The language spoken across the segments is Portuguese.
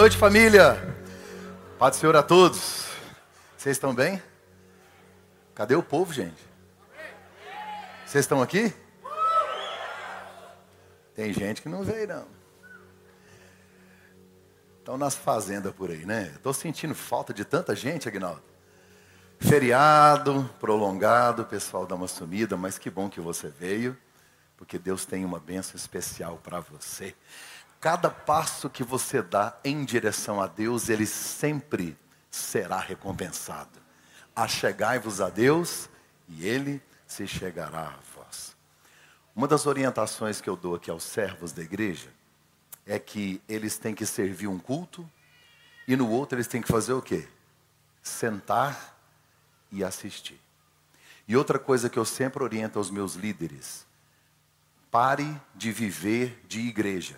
noite, família. Paz do Senhor a todos. Vocês estão bem? Cadê o povo, gente? Vocês estão aqui? Tem gente que não veio, não. Estão nas fazendas por aí, né? Estou sentindo falta de tanta gente, Agnaldo. Feriado, prolongado, o pessoal dá uma sumida, mas que bom que você veio, porque Deus tem uma bênção especial para você. Cada passo que você dá em direção a Deus, ele sempre será recompensado. Achegai-vos a Deus e ele se chegará a vós. Uma das orientações que eu dou aqui aos servos da igreja é que eles têm que servir um culto e no outro eles têm que fazer o quê? Sentar e assistir. E outra coisa que eu sempre oriento aos meus líderes: pare de viver de igreja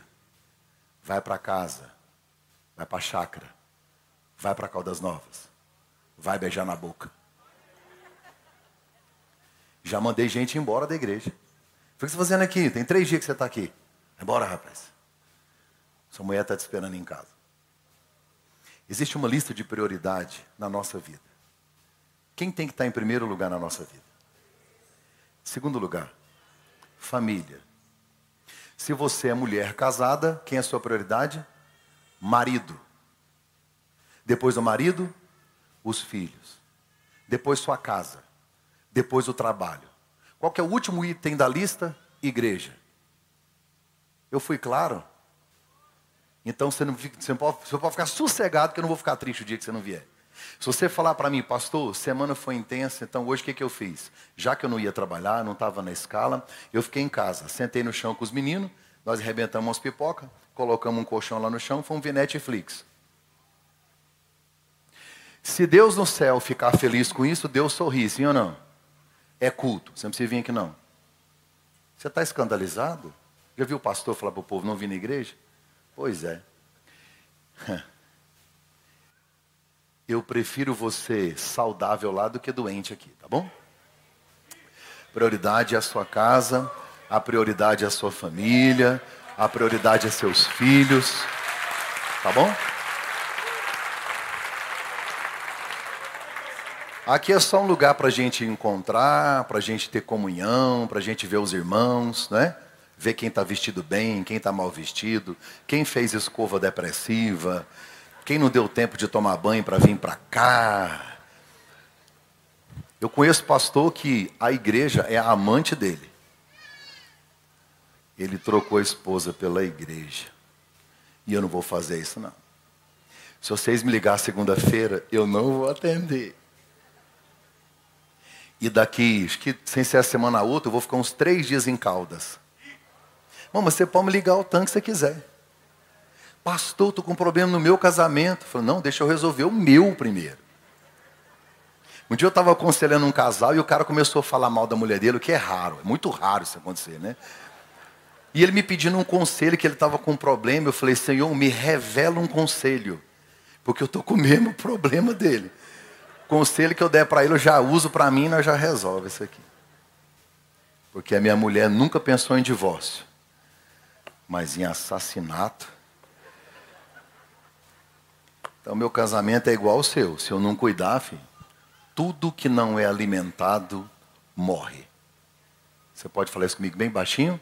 vai para casa, vai para a chácara, vai para Caldas Novas, vai beijar na boca. Já mandei gente embora da igreja. O que você está fazendo aqui? Tem três dias que você está aqui. Embora, rapaz. Sua mulher está te esperando em casa. Existe uma lista de prioridade na nossa vida. Quem tem que estar tá em primeiro lugar na nossa vida? Segundo lugar, família. Se você é mulher casada, quem é a sua prioridade? Marido. Depois do marido, os filhos. Depois sua casa. Depois o trabalho. Qual é o último item da lista? Igreja. Eu fui claro? Então você não, você, não pode, você pode ficar sossegado que eu não vou ficar triste o dia que você não vier. Se você falar para mim, pastor, semana foi intensa, então hoje o que, que eu fiz? Já que eu não ia trabalhar, não estava na escala, eu fiquei em casa, sentei no chão com os meninos, nós arrebentamos umas pipoca, colocamos um colchão lá no chão, fomos ver Netflix. Se Deus no céu ficar feliz com isso, Deus sorri, sim ou não? É culto, você não precisa vir aqui não. Você está escandalizado? Já viu o pastor falar para o povo não vir na igreja? Pois é. eu prefiro você saudável lá do que doente aqui, tá bom? Prioridade é a sua casa, a prioridade é a sua família, a prioridade é seus filhos, tá bom? Aqui é só um lugar para a gente encontrar, para a gente ter comunhão, para a gente ver os irmãos, né? Ver quem está vestido bem, quem está mal vestido, quem fez escova depressiva, quem não deu tempo de tomar banho para vir para cá? Eu conheço pastor que a igreja é a amante dele. Ele trocou a esposa pela igreja. E eu não vou fazer isso, não. Se vocês me ligar segunda-feira, eu não vou atender. E daqui, acho que sem ser a semana outra, eu vou ficar uns três dias em Caldas. Mama, você pode me ligar o tanque se você quiser. Pastor, estou com um problema no meu casamento. Falei, não, deixa eu resolver o meu primeiro. Um dia eu estava aconselhando um casal e o cara começou a falar mal da mulher dele, o que é raro, é muito raro isso acontecer, né? E ele me pedindo um conselho, que ele estava com um problema. Eu falei, Senhor, me revela um conselho, porque eu estou com o mesmo problema dele. conselho que eu der para ele, eu já uso para mim e nós já resolve isso aqui. Porque a minha mulher nunca pensou em divórcio, mas em assassinato então, meu casamento é igual ao seu. Se eu não cuidar, filho, tudo que não é alimentado morre. Você pode falar isso comigo bem baixinho?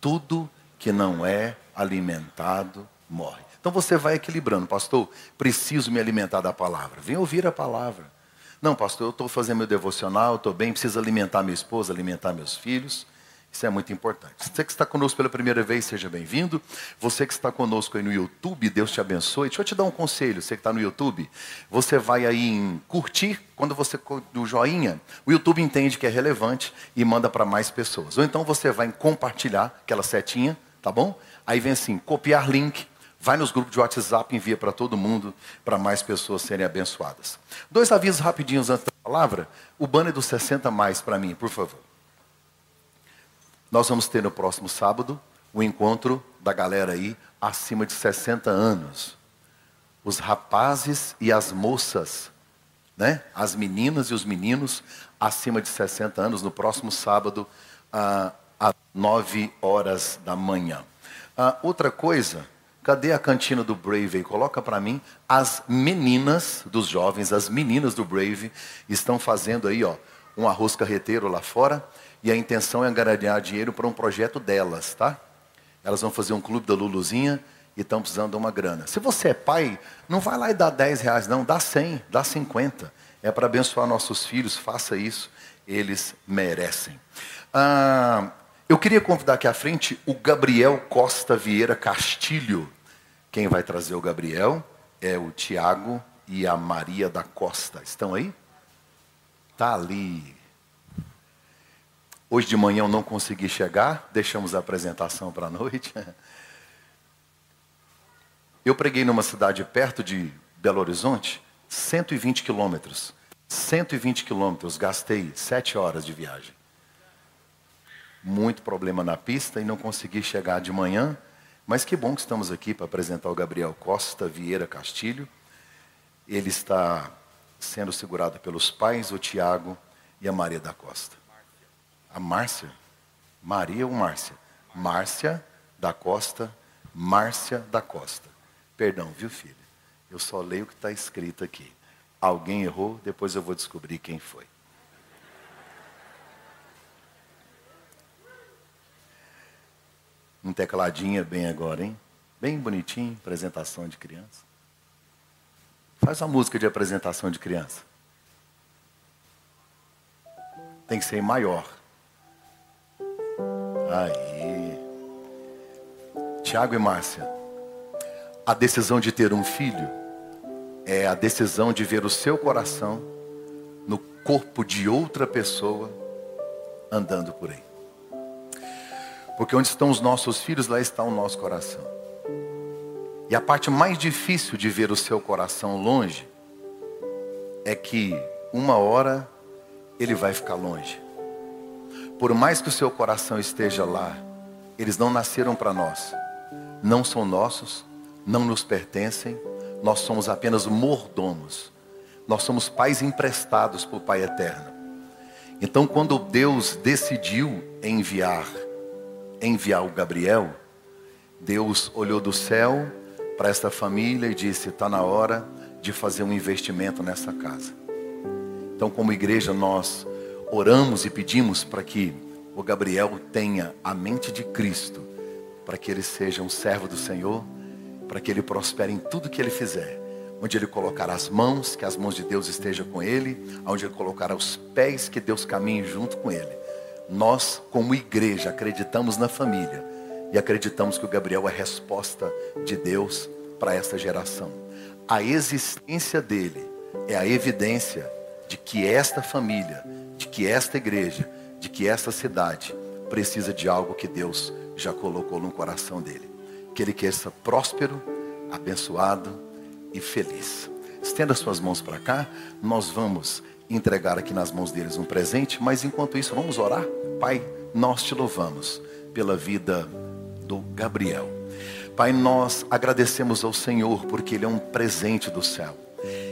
Tudo que não é alimentado morre. Então você vai equilibrando, pastor. Preciso me alimentar da palavra. Vem ouvir a palavra. Não, pastor, eu estou fazendo meu devocional, estou bem, preciso alimentar minha esposa, alimentar meus filhos. Isso é muito importante. Você que está conosco pela primeira vez, seja bem-vindo. Você que está conosco aí no YouTube, Deus te abençoe. Deixa eu te dar um conselho, você que está no YouTube. Você vai aí em curtir, quando você do joinha, o YouTube entende que é relevante e manda para mais pessoas. Ou então você vai em compartilhar, aquela setinha, tá bom? Aí vem assim, copiar link, vai nos grupos de WhatsApp, envia para todo mundo, para mais pessoas serem abençoadas. Dois avisos rapidinhos antes da palavra. O banner dos 60 mais para mim, por favor. Nós vamos ter no próximo sábado o encontro da galera aí acima de 60 anos. Os rapazes e as moças, né? As meninas e os meninos acima de 60 anos no próximo sábado às 9 horas da manhã. Ah, outra coisa, Cadê a cantina do Brave? Coloca para mim. As meninas dos jovens, as meninas do Brave, estão fazendo aí, ó, um arroz carreteiro lá fora. E a intenção é ganhar dinheiro para um projeto delas, tá? Elas vão fazer um clube da Luluzinha e estão precisando de uma grana. Se você é pai, não vai lá e dá 10 reais, não, dá 100, dá 50. É para abençoar nossos filhos, faça isso, eles merecem. Ah, eu queria convidar aqui à frente o Gabriel Costa Vieira Castilho. Quem vai trazer o Gabriel é o Tiago e a Maria da Costa. Estão aí? Tá ali. Hoje de manhã eu não consegui chegar, deixamos a apresentação para a noite. Eu preguei numa cidade perto de Belo Horizonte, 120 quilômetros. 120 quilômetros, gastei sete horas de viagem. Muito problema na pista e não consegui chegar de manhã. Mas que bom que estamos aqui para apresentar o Gabriel Costa Vieira Castilho. Ele está sendo segurado pelos pais, o Tiago e a Maria da Costa. A Márcia? Maria ou Márcia? Márcia da Costa, Márcia da Costa. Perdão, viu, filha? Eu só leio o que está escrito aqui. Alguém errou, depois eu vou descobrir quem foi. Um tecladinho bem agora, hein? Bem bonitinho, apresentação de criança. Faz uma música de apresentação de criança. Tem que ser maior. Aí. Tiago e Márcia. A decisão de ter um filho é a decisão de ver o seu coração no corpo de outra pessoa andando por aí. Porque onde estão os nossos filhos, lá está o nosso coração. E a parte mais difícil de ver o seu coração longe é que uma hora ele vai ficar longe. Por mais que o seu coração esteja lá, eles não nasceram para nós, não são nossos, não nos pertencem, nós somos apenas mordomos, nós somos pais emprestados por Pai Eterno. Então, quando Deus decidiu enviar enviar o Gabriel, Deus olhou do céu para esta família e disse: está na hora de fazer um investimento nessa casa. Então, como igreja, nós oramos e pedimos para que o Gabriel tenha a mente de Cristo, para que ele seja um servo do Senhor, para que ele prospere em tudo que ele fizer. Onde ele colocar as mãos, que as mãos de Deus estejam com ele, onde ele colocar os pés, que Deus caminhe junto com ele nós, como igreja, acreditamos na família e acreditamos que o Gabriel é a resposta de Deus para essa geração. A existência dele é a evidência de que esta família, de que esta igreja, de que esta cidade precisa de algo que Deus já colocou no coração dele. Que ele ser próspero, abençoado e feliz. Estenda suas mãos para cá, nós vamos entregar aqui nas mãos deles um presente, mas enquanto isso, vamos orar? Pai, nós te louvamos pela vida do Gabriel. Pai, nós agradecemos ao Senhor porque Ele é um presente do céu.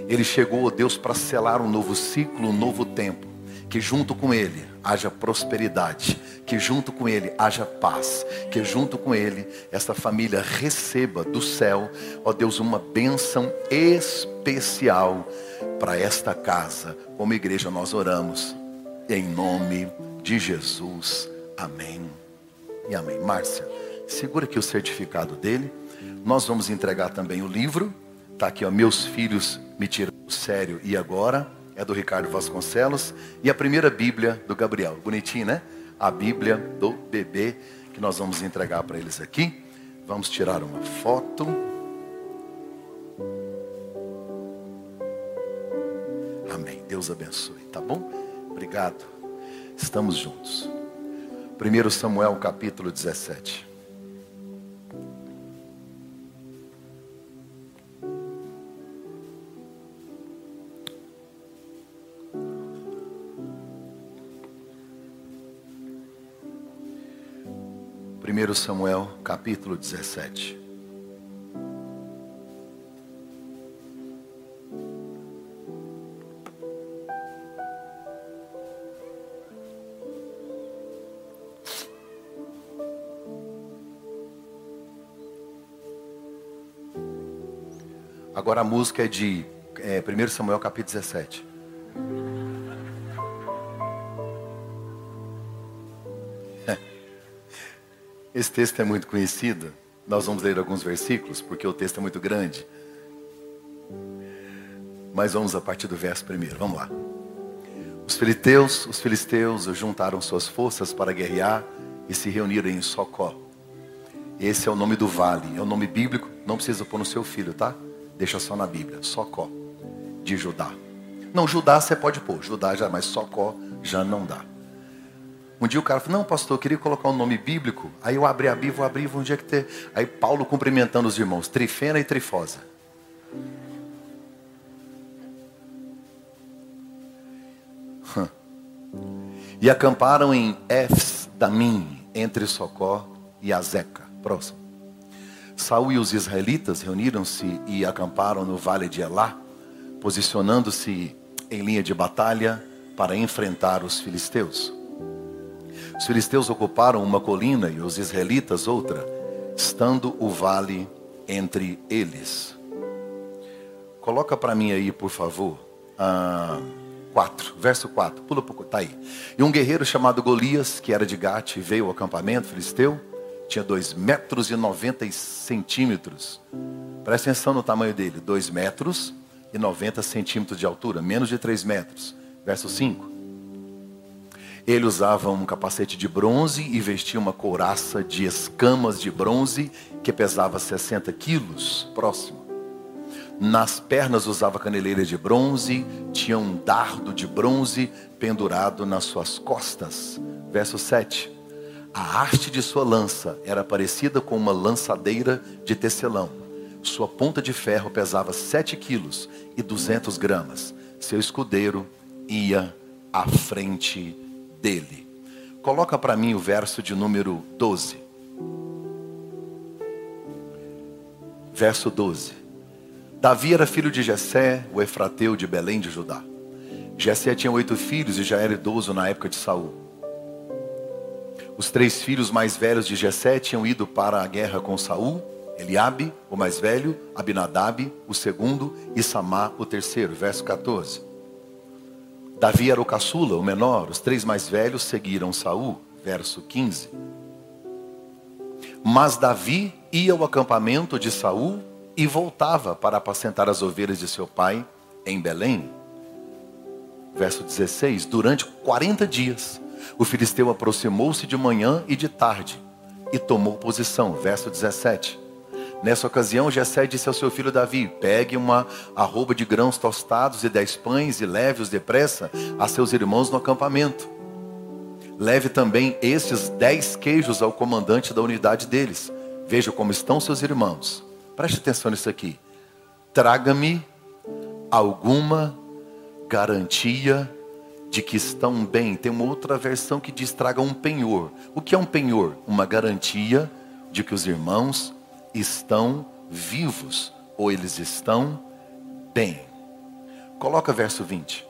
Ele chegou, ó Deus, para selar um novo ciclo, um novo tempo. Que junto com Ele haja prosperidade, que junto com Ele haja paz, que junto com Ele esta família receba do céu, ó Deus, uma bênção especial para esta casa. Como igreja nós oramos em nome de Jesus. Amém. E amém. Márcia, segura aqui o certificado dele. Nós vamos entregar também o livro. Está aqui, ó, meus filhos me tiram sério e agora. É do Ricardo Vasconcelos. E a primeira Bíblia do Gabriel. Bonitinho, né? A Bíblia do bebê que nós vamos entregar para eles aqui. Vamos tirar uma foto. Amém. Deus abençoe, tá bom? Obrigado. Estamos juntos. 1 Samuel capítulo 17. Primeiro Samuel capítulo 17. 1 Agora a música é de é, 1 Samuel capítulo 17. Esse texto é muito conhecido. Nós vamos ler alguns versículos, porque o texto é muito grande. Mas vamos a partir do verso primeiro. Vamos lá. Os filisteus, os filisteus juntaram suas forças para guerrear e se reuniram em Socó. Esse é o nome do vale, é o nome bíblico, não precisa pôr no seu filho, tá? Deixa só na Bíblia, Socó, de Judá. Não, Judá você pode pôr, Judá já, mas Socó já não dá. Um dia o cara falou, não, pastor, eu queria colocar um nome bíblico. Aí eu abri a Bíblia, vou abrir, vou um dia que ter. Aí Paulo cumprimentando os irmãos, Trifena e Trifosa. E acamparam em Efs Damim, entre Socó e Azeca. Próximo. Saul e os israelitas reuniram-se e acamparam no vale de Elá, posicionando-se em linha de batalha para enfrentar os filisteus. Os filisteus ocuparam uma colina e os israelitas outra, estando o vale entre eles. Coloca para mim aí, por favor, ah, 4, verso 4. Pula pouco, tá aí. E um guerreiro chamado Golias, que era de Gate, veio ao acampamento filisteu, tinha 2 metros e 90 centímetros. Presta atenção no tamanho dele, 2 metros e 90 centímetros de altura, menos de 3 metros. Verso 5. Ele usava um capacete de bronze e vestia uma couraça de escamas de bronze que pesava 60 quilos. Próximo. Nas pernas usava caneleira de bronze, tinha um dardo de bronze pendurado nas suas costas. Verso 7. A haste de sua lança era parecida com uma lançadeira de tecelão. Sua ponta de ferro pesava 7 quilos e 200 gramas. Seu escudeiro ia à frente dele. Coloca para mim o verso de número 12. Verso 12. Davi era filho de Jessé, o efrateu de Belém de Judá. Jessé tinha oito filhos e já era idoso na época de Saul. Os três filhos mais velhos de Jessé tinham ido para a guerra com Saul, Eliabe, o mais velho, Abinadab, o segundo, e Samá, o terceiro. Verso 14. Davi era o caçula, o menor, os três mais velhos seguiram Saul, verso 15. Mas Davi ia ao acampamento de Saul e voltava para apacentar as ovelhas de seu pai em Belém. Verso 16: Durante 40 dias, o filisteu aproximou-se de manhã e de tarde e tomou posição. Verso 17. Nessa ocasião, Jessé disse ao seu filho Davi: Pegue uma arroba de grãos tostados e dez pães e leve-os depressa a seus irmãos no acampamento. Leve também estes dez queijos ao comandante da unidade deles. Veja como estão seus irmãos. Preste atenção nisso aqui. Traga-me alguma garantia de que estão bem. Tem uma outra versão que diz: traga um penhor. O que é um penhor? Uma garantia de que os irmãos estão vivos ou eles estão bem. Coloca verso 20.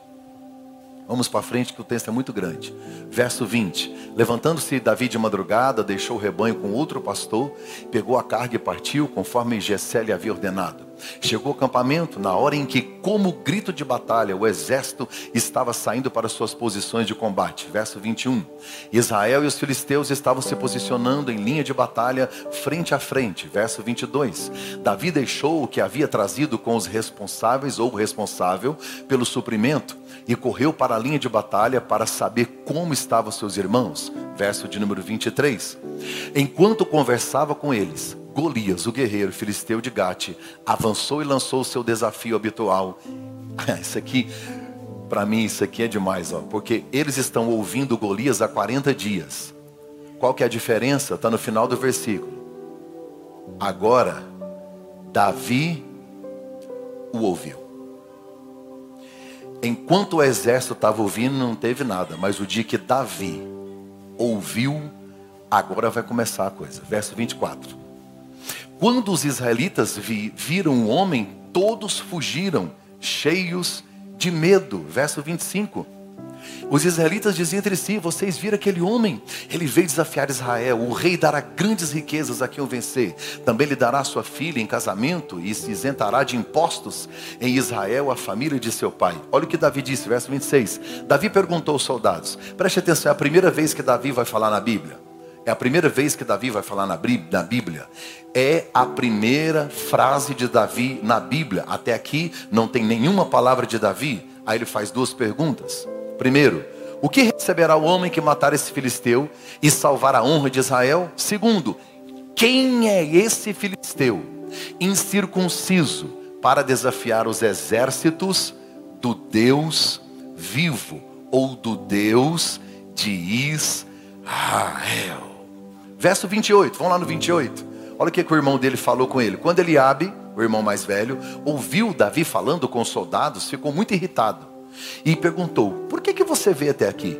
Vamos para frente que o texto é muito grande. Verso 20. Levantando-se Davi de madrugada, deixou o rebanho com outro pastor, pegou a carga e partiu, conforme Gessé lhe havia ordenado. Chegou ao acampamento na hora em que, como grito de batalha, o exército estava saindo para suas posições de combate. Verso 21. Israel e os filisteus estavam se posicionando em linha de batalha frente a frente. Verso 22. Davi deixou o que havia trazido com os responsáveis ou responsável pelo suprimento e correu para a linha de batalha para saber como estavam seus irmãos. Verso de número 23. Enquanto conversava com eles, Golias, o guerreiro filisteu de Gate, avançou e lançou o seu desafio habitual. Isso aqui, para mim, isso aqui é demais, ó, porque eles estão ouvindo Golias há 40 dias. Qual que é a diferença? Está no final do versículo. Agora, Davi o ouviu. Enquanto o exército estava ouvindo, não teve nada. Mas o dia que Davi ouviu, agora vai começar a coisa. Verso 24. Quando os israelitas vi, viram o homem, todos fugiram, cheios de medo. Verso 25. Os israelitas diziam entre si: Vocês viram aquele homem? Ele veio desafiar Israel. O rei dará grandes riquezas a quem o vencer. Também lhe dará sua filha em casamento e se isentará de impostos em Israel a família de seu pai. Olha o que Davi disse, verso 26. Davi perguntou aos soldados: Preste atenção, é a primeira vez que Davi vai falar na Bíblia. É a primeira vez que Davi vai falar na Bíblia. É a primeira frase de Davi na Bíblia. Até aqui não tem nenhuma palavra de Davi. Aí ele faz duas perguntas. Primeiro, o que receberá o homem que matar esse filisteu e salvar a honra de Israel? Segundo, quem é esse filisteu incircunciso para desafiar os exércitos do Deus vivo ou do Deus de Israel? Verso 28, vamos lá no 28. Olha o que, que o irmão dele falou com ele. Quando Eliabe, o irmão mais velho, ouviu Davi falando com os soldados, ficou muito irritado e perguntou: Por que, que você veio até aqui?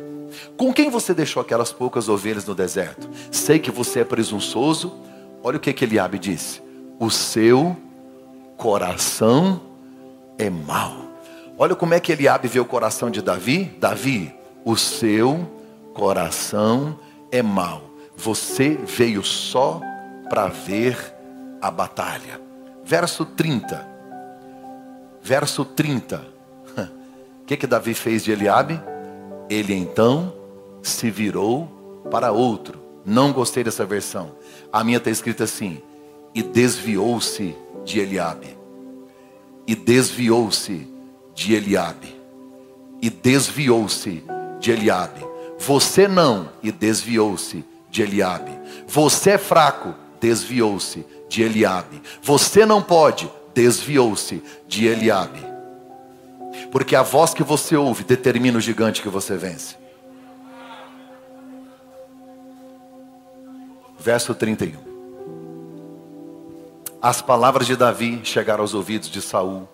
Com quem você deixou aquelas poucas ovelhas no deserto? Sei que você é presunçoso. Olha o que, que Eliabe disse: O seu coração é mau. Olha como é que Eliabe vê o coração de Davi. Davi, o seu coração é mau. Você veio só para ver a batalha. Verso 30. Verso 30. O que, que Davi fez de Eliabe? Ele então se virou para outro. Não gostei dessa versão. A minha está escrita assim: e desviou-se de Eliabe. E desviou-se de Eliabe. E desviou-se de Eliabe. Você não e desviou-se de Eliabe. Você é fraco, desviou-se de Eliabe. Você não pode, desviou-se de Eliabe. Porque a voz que você ouve determina o gigante que você vence. Verso 31. As palavras de Davi chegaram aos ouvidos de Saul,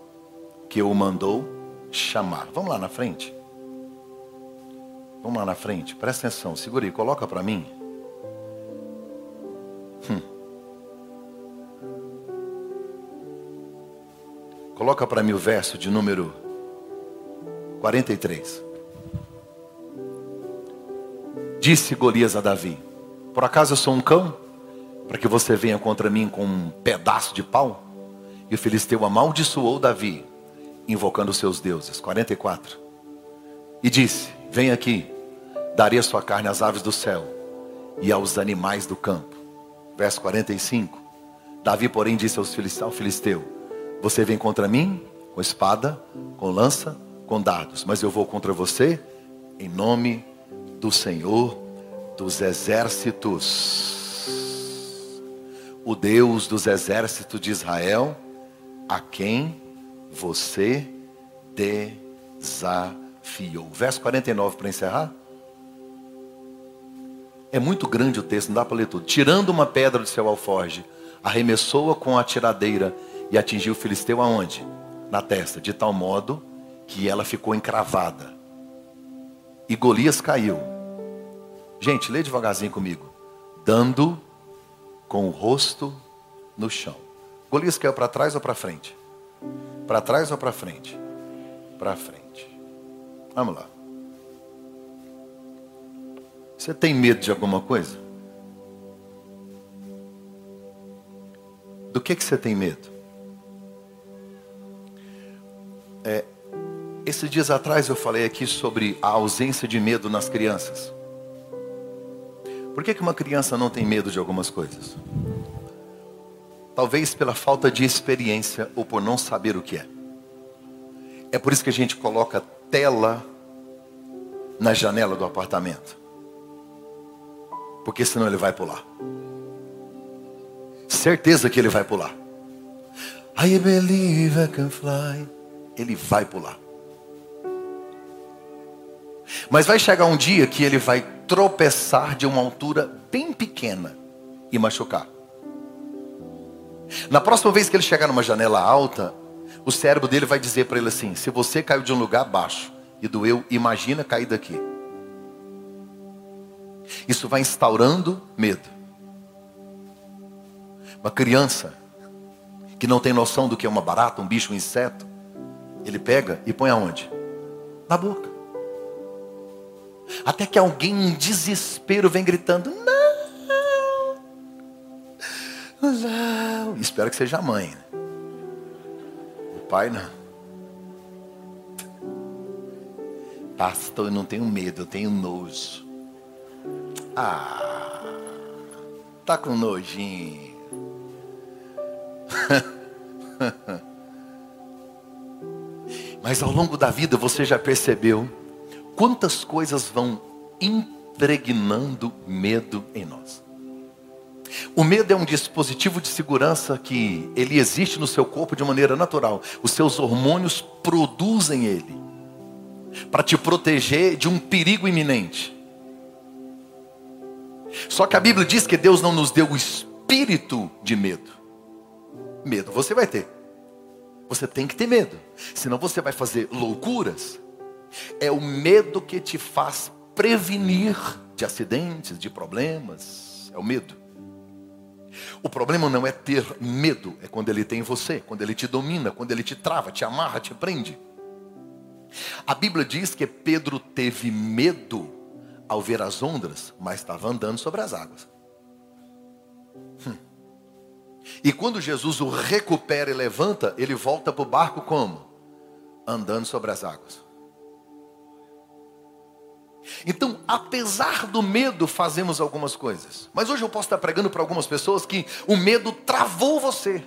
que o mandou chamar. Vamos lá na frente. Vamos lá na frente. Presta atenção. Segura aí, coloca para mim. Hum. Coloca para mim o verso de número 43. Disse Golias a Davi: Por acaso eu sou um cão? Para que você venha contra mim com um pedaço de pau? E o filisteu amaldiçoou Davi, invocando seus deuses. 44. E disse: Vem aqui, darei a sua carne às aves do céu e aos animais do campo verso 45. Davi, porém, disse aos filisteu, ao filisteu: Você vem contra mim com espada, com lança, com dados, mas eu vou contra você em nome do Senhor dos exércitos, o Deus dos exércitos de Israel, a quem você desafiou. Verso 49 para encerrar. É muito grande o texto, não dá para ler tudo. Tirando uma pedra do seu alforge, arremessou-a com a tiradeira e atingiu o filisteu aonde? Na testa, de tal modo que ela ficou encravada. E Golias caiu. Gente, lê devagarzinho comigo. Dando com o rosto no chão. Golias caiu para trás ou para frente? Para trás ou para frente? Para frente. Vamos lá. Você tem medo de alguma coisa? Do que, que você tem medo? É, esses dias atrás eu falei aqui sobre a ausência de medo nas crianças. Por que, que uma criança não tem medo de algumas coisas? Talvez pela falta de experiência ou por não saber o que é. É por isso que a gente coloca tela na janela do apartamento porque senão ele vai pular. Certeza que ele vai pular. I believe I can fly. Ele vai pular. Mas vai chegar um dia que ele vai tropeçar de uma altura bem pequena e machucar. Na próxima vez que ele chegar numa janela alta, o cérebro dele vai dizer para ele assim: se você caiu de um lugar baixo e doeu, imagina cair daqui. Isso vai instaurando medo. Uma criança que não tem noção do que é uma barata, um bicho, um inseto, ele pega e põe aonde? Na boca. Até que alguém em desespero vem gritando: Não! Não! Espero que seja a mãe. Né? O pai não. Pastor, eu não tenho medo, eu tenho nojo. Ah, tá com nojinho. Mas ao longo da vida você já percebeu quantas coisas vão impregnando medo em nós. O medo é um dispositivo de segurança que ele existe no seu corpo de maneira natural. Os seus hormônios produzem ele para te proteger de um perigo iminente. Só que a Bíblia diz que Deus não nos deu o espírito de medo. Medo você vai ter. Você tem que ter medo. Senão você vai fazer loucuras. É o medo que te faz prevenir de acidentes, de problemas. É o medo. O problema não é ter medo, é quando ele tem em você, quando ele te domina, quando ele te trava, te amarra, te prende. A Bíblia diz que Pedro teve medo ao ver as ondas, mas estava andando sobre as águas. Hum. E quando Jesus o recupera e levanta, ele volta para o barco como? Andando sobre as águas. Então, apesar do medo, fazemos algumas coisas. Mas hoje eu posso estar pregando para algumas pessoas que o medo travou você.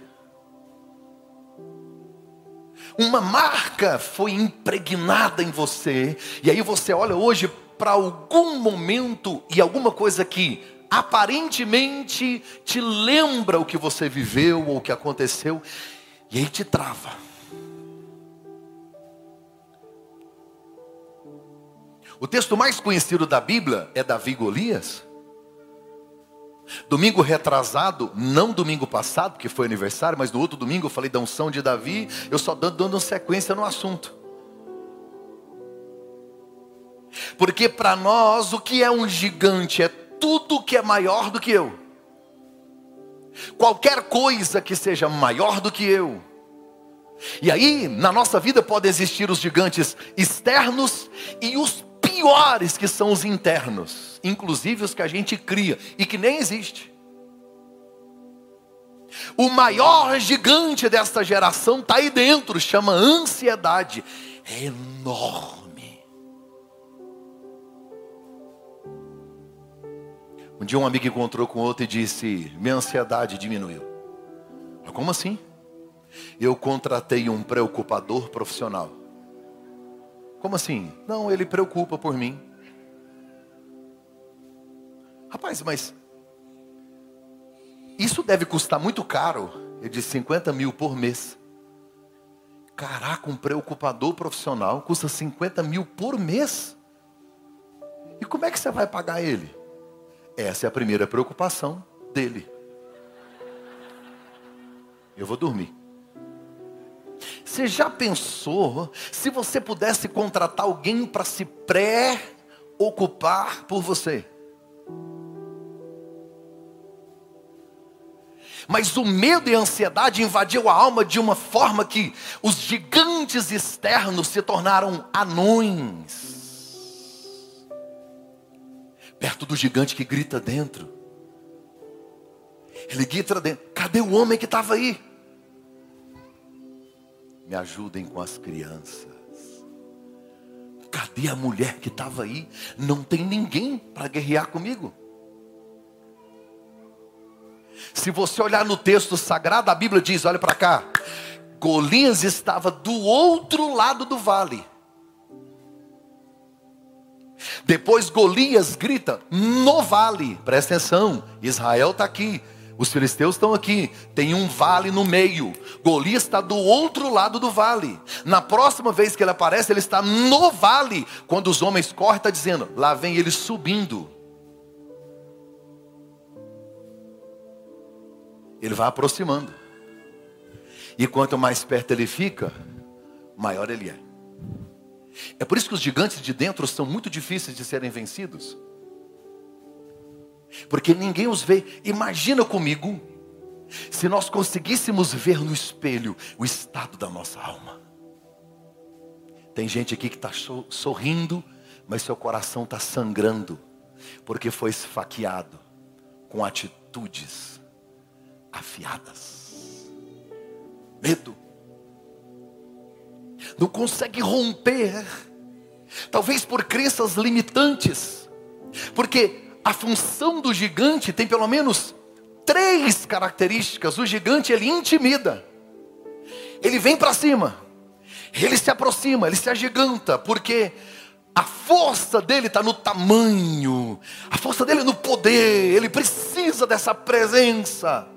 Uma marca foi impregnada em você, e aí você olha hoje para algum momento e alguma coisa que aparentemente te lembra o que você viveu ou o que aconteceu, e aí te trava. O texto mais conhecido da Bíblia é Davi e Golias. Domingo retrasado, não domingo passado, que foi aniversário, mas no outro domingo eu falei da unção de Davi, eu só dando, dando sequência no assunto. Porque para nós o que é um gigante é tudo que é maior do que eu. Qualquer coisa que seja maior do que eu. E aí, na nossa vida podem existir os gigantes externos e os piores que são os internos, inclusive os que a gente cria e que nem existe. O maior gigante desta geração está aí dentro, chama ansiedade. É enorme. Um dia um amigo encontrou com outro e disse: Minha ansiedade diminuiu. Mas como assim? Eu contratei um preocupador profissional. Como assim? Não, ele preocupa por mim. Rapaz, mas isso deve custar muito caro. Ele disse 50 mil por mês. Caraca, um preocupador profissional custa 50 mil por mês. E como é que você vai pagar ele? Essa é a primeira preocupação dele. Eu vou dormir. Você já pensou se você pudesse contratar alguém para se pré-ocupar por você? Mas o medo e a ansiedade invadiu a alma de uma forma que os gigantes externos se tornaram anões. Perto do gigante que grita dentro. Ele grita dentro. Cadê o homem que estava aí? Me ajudem com as crianças. Cadê a mulher que estava aí? Não tem ninguém para guerrear comigo. Se você olhar no texto sagrado, a Bíblia diz: olha para cá. Golias estava do outro lado do vale. Depois Golias grita no vale, presta atenção, Israel está aqui, os filisteus estão aqui, tem um vale no meio. Golias está do outro lado do vale. Na próxima vez que ele aparece, ele está no vale. Quando os homens correm, está dizendo: lá vem ele subindo. Ele vai aproximando. E quanto mais perto ele fica, maior ele é. É por isso que os gigantes de dentro são muito difíceis de serem vencidos porque ninguém os vê. Imagina comigo, se nós conseguíssemos ver no espelho o estado da nossa alma. Tem gente aqui que está sorrindo, mas seu coração está sangrando, porque foi esfaqueado com atitudes afiadas. Medo. Não consegue romper, talvez por crenças limitantes, porque a função do gigante tem pelo menos três características. O gigante ele intimida, ele vem para cima, ele se aproxima, ele se agiganta, porque a força dele está no tamanho, a força dele é no poder, ele precisa dessa presença.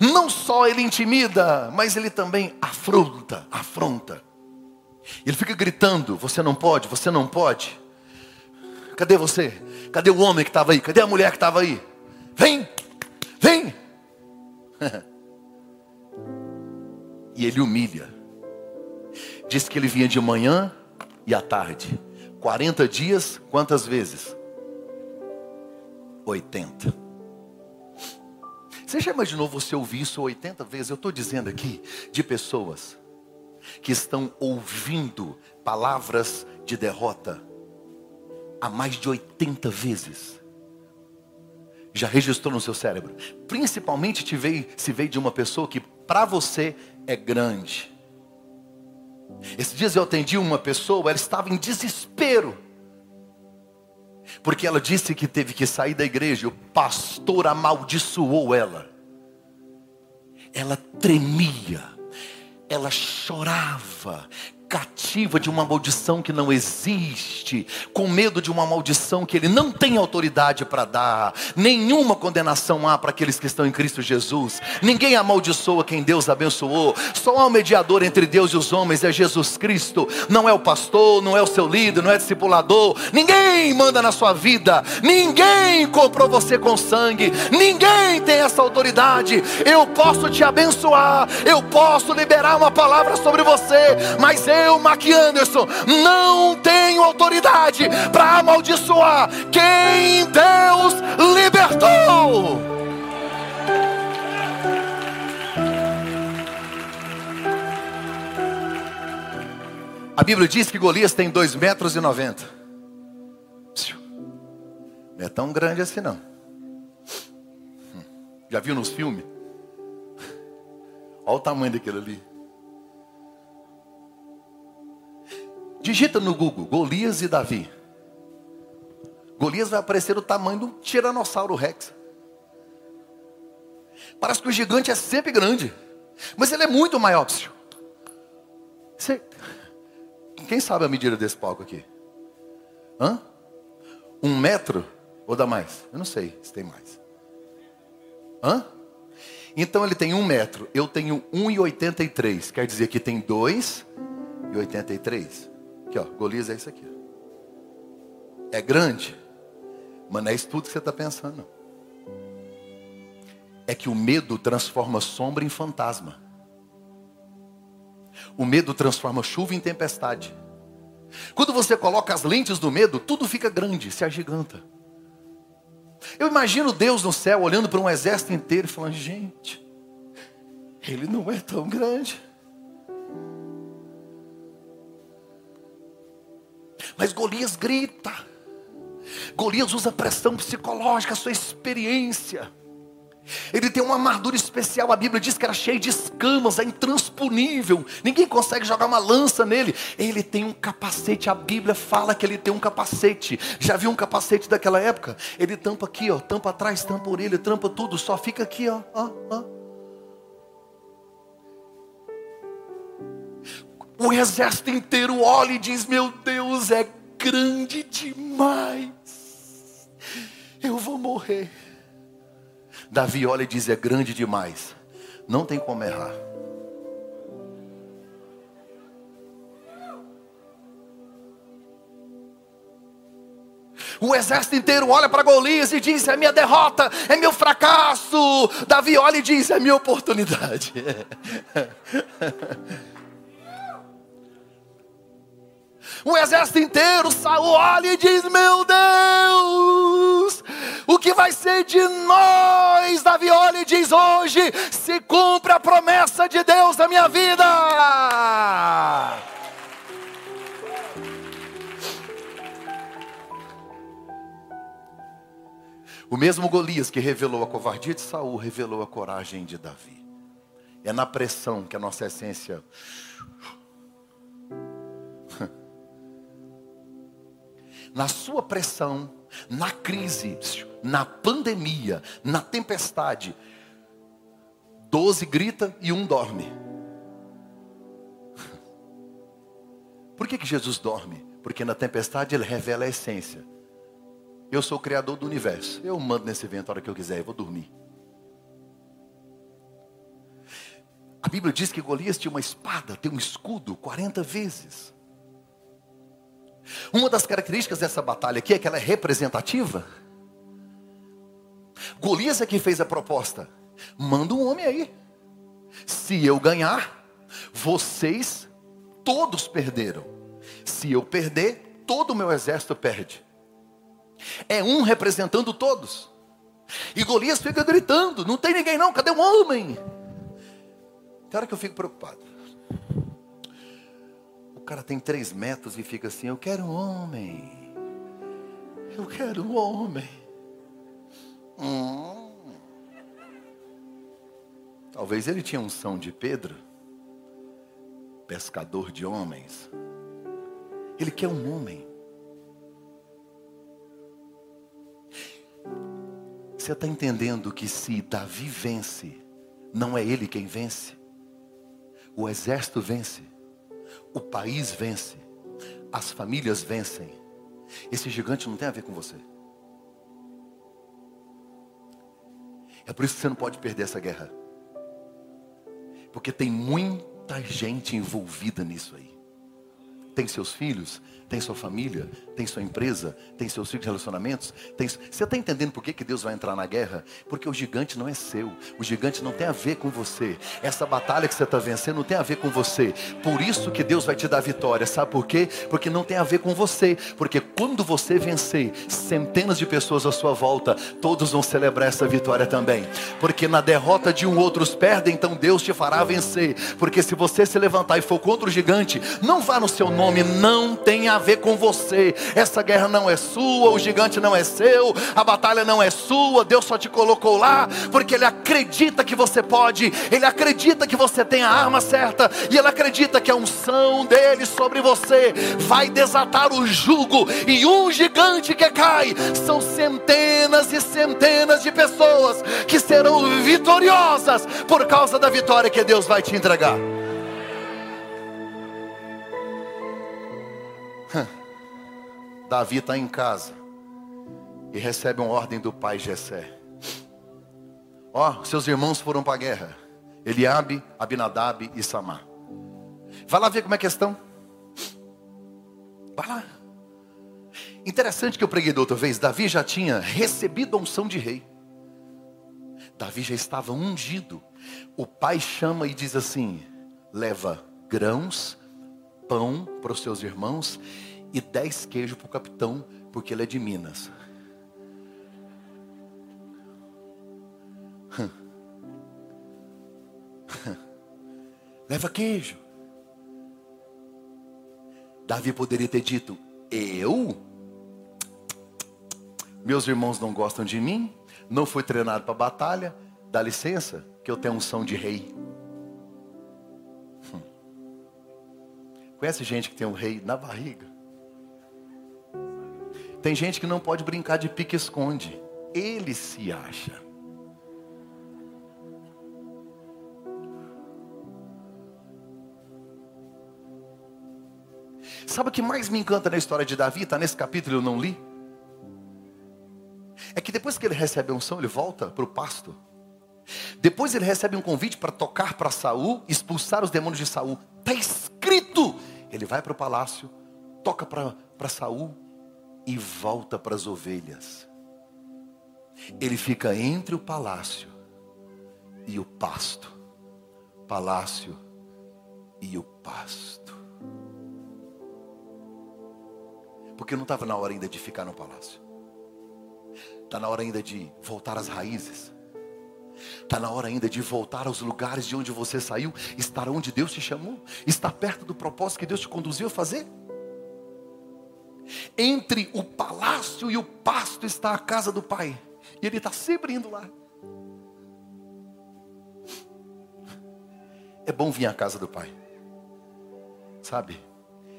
Não só ele intimida, mas ele também afronta, afronta. Ele fica gritando: Você não pode, você não pode. Cadê você? Cadê o homem que estava aí? Cadê a mulher que estava aí? Vem, vem. e ele humilha. Diz que ele vinha de manhã e à tarde. 40 dias, quantas vezes? 80. Você já imaginou você ouvir isso 80 vezes? Eu estou dizendo aqui de pessoas que estão ouvindo palavras de derrota há mais de 80 vezes. Já registrou no seu cérebro. Principalmente te veio, se veio de uma pessoa que para você é grande. Esses dias eu atendi uma pessoa, ela estava em desespero. Porque ela disse que teve que sair da igreja, o pastor amaldiçoou ela. Ela tremia, ela chorava, cativa de uma maldição que não existe, com medo de uma maldição que ele não tem autoridade para dar. Nenhuma condenação há para aqueles que estão em Cristo Jesus. Ninguém amaldiçoa quem Deus abençoou. Só há um mediador entre Deus e os homens, é Jesus Cristo. Não é o pastor, não é o seu líder, não é discipulador. Ninguém manda na sua vida. Ninguém comprou você com sangue. Ninguém tem essa autoridade. Eu posso te abençoar, eu posso liberar uma palavra sobre você, mas eu eu, Mac Anderson, não tenho autoridade para amaldiçoar quem Deus libertou. A Bíblia diz que Golias tem 2 metros e 90. Não é tão grande assim não. Já viu nos filmes? Olha o tamanho daquele ali. Digita no Google Golias e Davi. Golias vai aparecer o tamanho do Tiranossauro Rex. Parece que o gigante é sempre grande, mas ele é muito maior. Você... Quem sabe a medida desse palco aqui? Hã? Um metro ou dá mais? Eu não sei se tem mais. Hã? Então ele tem um metro, eu tenho 1,83. Quer dizer que tem 2,83. Aqui, ó, Golias é isso aqui. É grande, mas não é isso tudo que você está pensando. É que o medo transforma sombra em fantasma. O medo transforma chuva em tempestade. Quando você coloca as lentes do medo, tudo fica grande, se agiganta. Eu imagino Deus no céu olhando para um exército inteiro e falando: gente, ele não é tão grande. Mas Golias grita. Golias usa pressão psicológica, sua experiência. Ele tem uma armadura especial, a Bíblia diz que era cheio de escamas, é intransponível. Ninguém consegue jogar uma lança nele. Ele tem um capacete, a Bíblia fala que ele tem um capacete. Já viu um capacete daquela época? Ele tampa aqui, ó, tampa atrás, tampa orelha, tampa tudo, só fica aqui, ó, ó, ó. O exército inteiro olha e diz: Meu Deus, é grande demais. Eu vou morrer. Davi olha e diz: É grande demais. Não tem como errar. O exército inteiro olha para Golias e diz: É minha derrota, é meu fracasso. Davi olha e diz: É minha oportunidade. Um exército inteiro Saul olha e diz: Meu Deus, o que vai ser de nós? Davi olha e diz: Hoje se cumpre a promessa de Deus na minha vida. O mesmo Golias que revelou a covardia de Saul revelou a coragem de Davi. É na pressão que a nossa essência na sua pressão, na crise, na pandemia, na tempestade, doze grita e um dorme. Por que, que Jesus dorme? Porque na tempestade ele revela a essência. Eu sou o criador do universo. Eu mando nesse vento a hora que eu quiser, eu vou dormir. A Bíblia diz que Golias tinha uma espada, tem um escudo 40 vezes. Uma das características dessa batalha aqui é que ela é representativa. Golias é quem fez a proposta. Manda um homem aí. Se eu ganhar, vocês todos perderam. Se eu perder, todo o meu exército perde. É um representando todos. E Golias fica gritando: Não tem ninguém não, cadê um homem? Tem hora que eu fico preocupado. Cara tem três metros e fica assim: Eu quero um homem. Eu quero um homem. Hum. Talvez ele tinha unção de Pedro, pescador de homens. Ele quer um homem. Você está entendendo que se Davi vence, não é ele quem vence, o exército vence, o país vence, as famílias vencem. Esse gigante não tem a ver com você. É por isso que você não pode perder essa guerra. Porque tem muita gente envolvida nisso aí. Tem seus filhos, tem sua família, tem sua empresa, tem seus filhos relacionamentos. Tem... Você está entendendo por que, que Deus vai entrar na guerra? Porque o gigante não é seu, o gigante não tem a ver com você. Essa batalha que você está vencendo não tem a ver com você. Por isso que Deus vai te dar vitória. Sabe por quê? Porque não tem a ver com você. Porque quando você vencer, centenas de pessoas à sua volta, todos vão celebrar essa vitória também. Porque na derrota de um outros perdem, então Deus te fará vencer. Porque se você se levantar e for contra o gigante, não vá no seu nome, não tenha ver com você. Essa guerra não é sua, o gigante não é seu, a batalha não é sua. Deus só te colocou lá porque Ele acredita que você pode, Ele acredita que você tem a arma certa e Ele acredita que a unção dele sobre você vai desatar o jugo e um gigante que cai são centenas e centenas de pessoas que serão vitoriosas por causa da vitória que Deus vai te entregar. Davi está em casa e recebe uma ordem do pai Jessé. Ó, oh, seus irmãos foram para a guerra. Eliabe, Abinadab e Samar. Vai lá ver como é a questão. Vai lá. Interessante que eu preguei da outra vez, Davi já tinha recebido a unção de rei. Davi já estava ungido. O pai chama e diz assim: leva grãos, pão para os seus irmãos e dez queijos para o capitão, porque ele é de Minas. Leva queijo. Davi poderia ter dito: Eu? Meus irmãos não gostam de mim, não fui treinado para batalha, dá licença, que eu tenho unção de rei. Conhece gente que tem um rei na barriga? Tem gente que não pode brincar de pique-esconde. Ele se acha. Sabe o que mais me encanta na história de Davi? Está nesse capítulo eu não li. É que depois que ele recebe a unção, ele volta para o pasto. Depois ele recebe um convite para tocar para Saul, expulsar os demônios de Saul. Está escrito. Ele vai para o palácio, toca para Saul, e volta para as ovelhas. Ele fica entre o palácio e o pasto. Palácio e o pasto. Porque não estava na hora ainda de ficar no palácio. Está na hora ainda de voltar às raízes. Está na hora ainda de voltar aos lugares de onde você saiu, estar onde Deus te chamou, estar perto do propósito que Deus te conduziu a fazer. Entre o palácio e o pasto está a casa do Pai. E ele está sempre indo lá. É bom vir à casa do Pai. Sabe?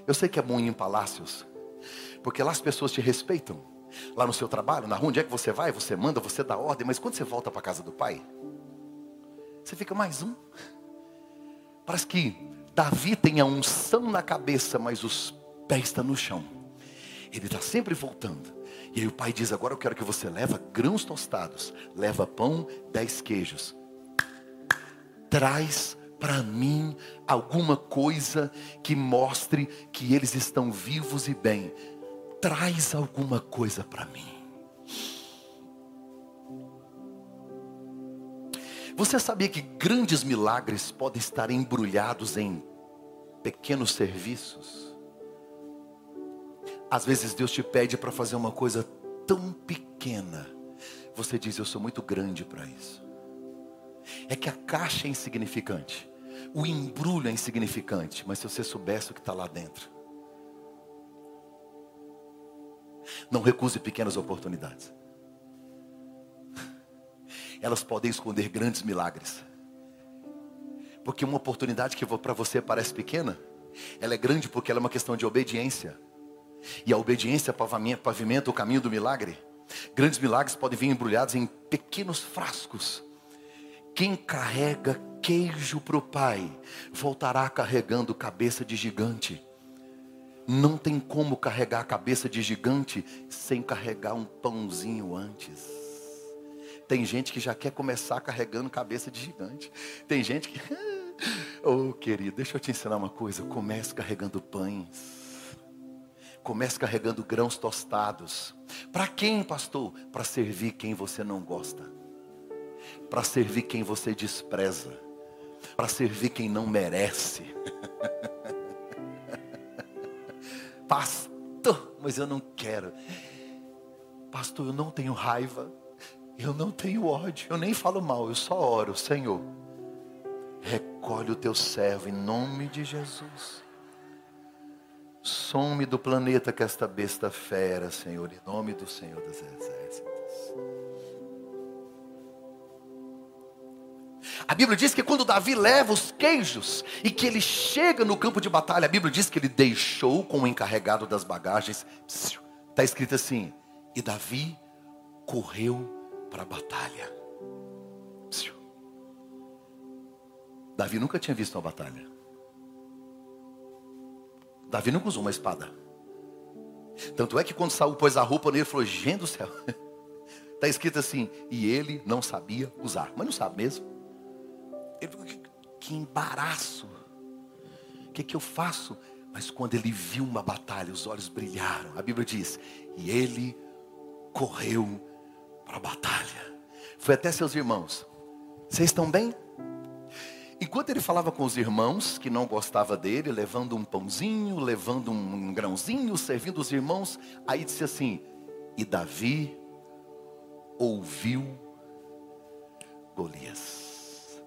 Eu sei que é bom ir em palácios, porque lá as pessoas te respeitam. Lá no seu trabalho, na rua, onde é que você vai? Você manda, você dá ordem, mas quando você volta para a casa do Pai, você fica mais um. Parece que Davi tem a unção na cabeça, mas os pés estão no chão. Ele está sempre voltando. E aí o pai diz: Agora eu quero que você leva grãos tostados, leva pão, dez queijos. Traz para mim alguma coisa que mostre que eles estão vivos e bem. Traz alguma coisa para mim. Você sabia que grandes milagres podem estar embrulhados em pequenos serviços? Às vezes Deus te pede para fazer uma coisa tão pequena. Você diz, eu sou muito grande para isso. É que a caixa é insignificante. O embrulho é insignificante. Mas se você soubesse o que está lá dentro. Não recuse pequenas oportunidades. Elas podem esconder grandes milagres. Porque uma oportunidade que para você parece pequena, ela é grande porque ela é uma questão de obediência. E a obediência pavimenta o caminho do milagre. Grandes milagres podem vir embrulhados em pequenos frascos. Quem carrega queijo para o pai, voltará carregando cabeça de gigante. Não tem como carregar a cabeça de gigante sem carregar um pãozinho antes. Tem gente que já quer começar carregando cabeça de gigante. Tem gente que. Oh, querido, deixa eu te ensinar uma coisa. Comece carregando pães. Comece carregando grãos tostados. Para quem, pastor? Para servir quem você não gosta. Para servir quem você despreza. Para servir quem não merece. pastor, mas eu não quero. Pastor, eu não tenho raiva. Eu não tenho ódio. Eu nem falo mal. Eu só oro. Senhor, recolhe o teu servo em nome de Jesus. Some do planeta que esta besta fera, Senhor, em nome do Senhor dos Exércitos. A Bíblia diz que quando Davi leva os queijos e que ele chega no campo de batalha, a Bíblia diz que ele deixou com o encarregado das bagagens. Está escrito assim: e Davi correu para a batalha. Davi nunca tinha visto uma batalha. Davi nunca usou uma espada. Tanto é que quando Saul pôs a roupa nele, ele falou: Gente do céu. Está escrito assim: e ele não sabia usar. Mas não sabe mesmo. Ele falou: que, que embaraço. O que, que eu faço? Mas quando ele viu uma batalha, os olhos brilharam. A Bíblia diz: e ele correu para a batalha. Foi até seus irmãos. Vocês estão bem? Enquanto ele falava com os irmãos que não gostava dele, levando um pãozinho, levando um grãozinho, servindo os irmãos, aí disse assim: E Davi ouviu Golias.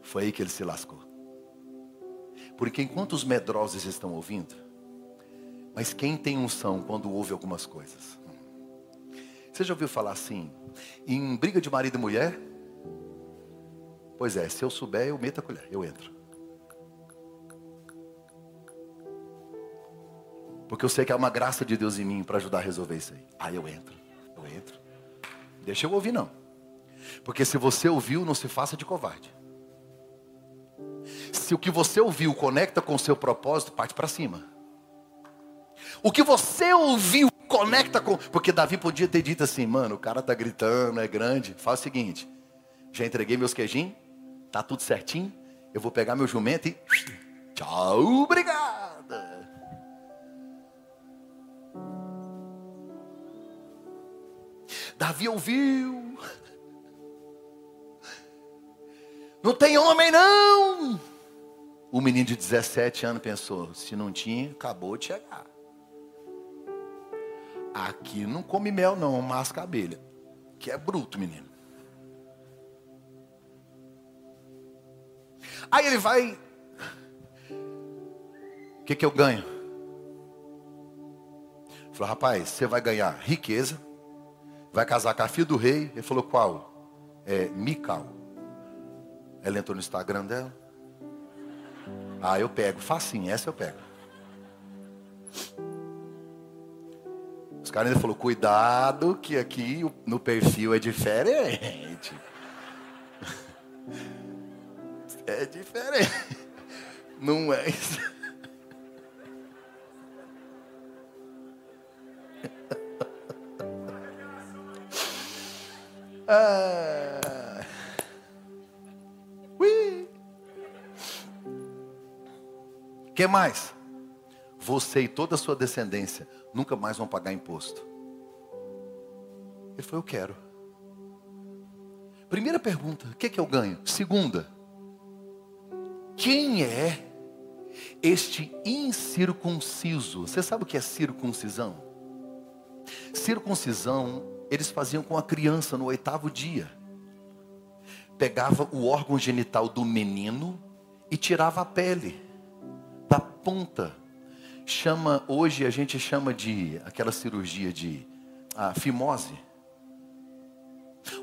Foi aí que ele se lascou. Porque enquanto os medrosos estão ouvindo, mas quem tem unção quando ouve algumas coisas? Você já ouviu falar assim? Em briga de marido e mulher, Pois é, se eu souber, eu meto a colher, eu entro. Porque eu sei que há uma graça de Deus em mim para ajudar a resolver isso aí. Aí eu entro, eu entro. Deixa eu ouvir não. Porque se você ouviu, não se faça de covarde. Se o que você ouviu conecta com o seu propósito, parte para cima. O que você ouviu conecta com. Porque Davi podia ter dito assim, mano, o cara tá gritando, é grande. Faz o seguinte: já entreguei meus queijinhos, Tá tudo certinho? Eu vou pegar meu jumento e. Tchau, obrigada. Davi ouviu. Não tem homem, não. O menino de 17 anos pensou: se não tinha, acabou de chegar. Aqui não come mel, não, masca abelha. Que é bruto, menino. Aí ele vai. O que, que eu ganho? Falou, rapaz, você vai ganhar riqueza, vai casar com a filha do rei. Ele falou, qual? É Mical. Ela entrou no Instagram dela. Ah, eu pego. Facinho, essa eu pego. Os caras ainda falaram, cuidado que aqui no perfil é diferente. É diferente. Não é isso. Ah. Ui. que mais? Você e toda a sua descendência nunca mais vão pagar imposto. Ele falou, eu quero. Primeira pergunta, o que, é que eu ganho? Segunda, quem é este incircunciso? Você sabe o que é circuncisão? Circuncisão eles faziam com a criança no oitavo dia. Pegava o órgão genital do menino e tirava a pele da ponta. Chama hoje a gente chama de aquela cirurgia de a fimose.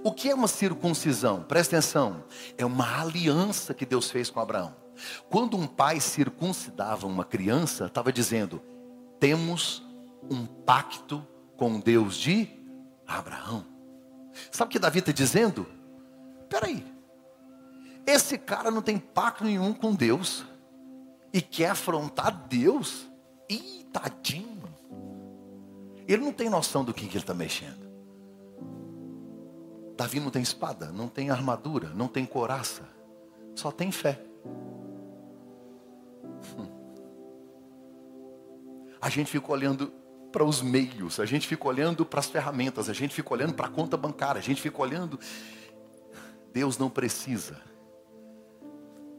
O que é uma circuncisão? Presta atenção. É uma aliança que Deus fez com Abraão. Quando um pai circuncidava uma criança, estava dizendo: temos um pacto com Deus de Abraão. Sabe o que Davi está dizendo? Peraí, esse cara não tem pacto nenhum com Deus e quer afrontar Deus? Ih, tadinho. Ele não tem noção do que, que ele está mexendo. Davi não tem espada, não tem armadura, não tem coraça, só tem fé. A gente fica olhando para os meios, a gente fica olhando para as ferramentas, a gente fica olhando para a conta bancária, a gente fica olhando. Deus não precisa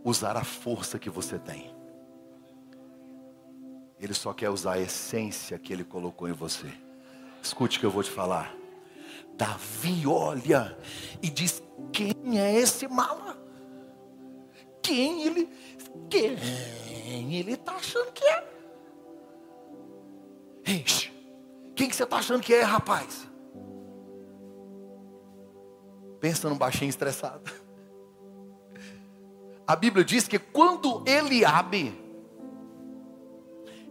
usar a força que você tem. Ele só quer usar a essência que ele colocou em você. Escute o que eu vou te falar. Davi olha e diz: Quem é esse mala? Quem ele, quem ele está achando que é? Enche. Quem que você está achando que é, rapaz? Pensa num baixinho estressado. A Bíblia diz que quando Eliabe,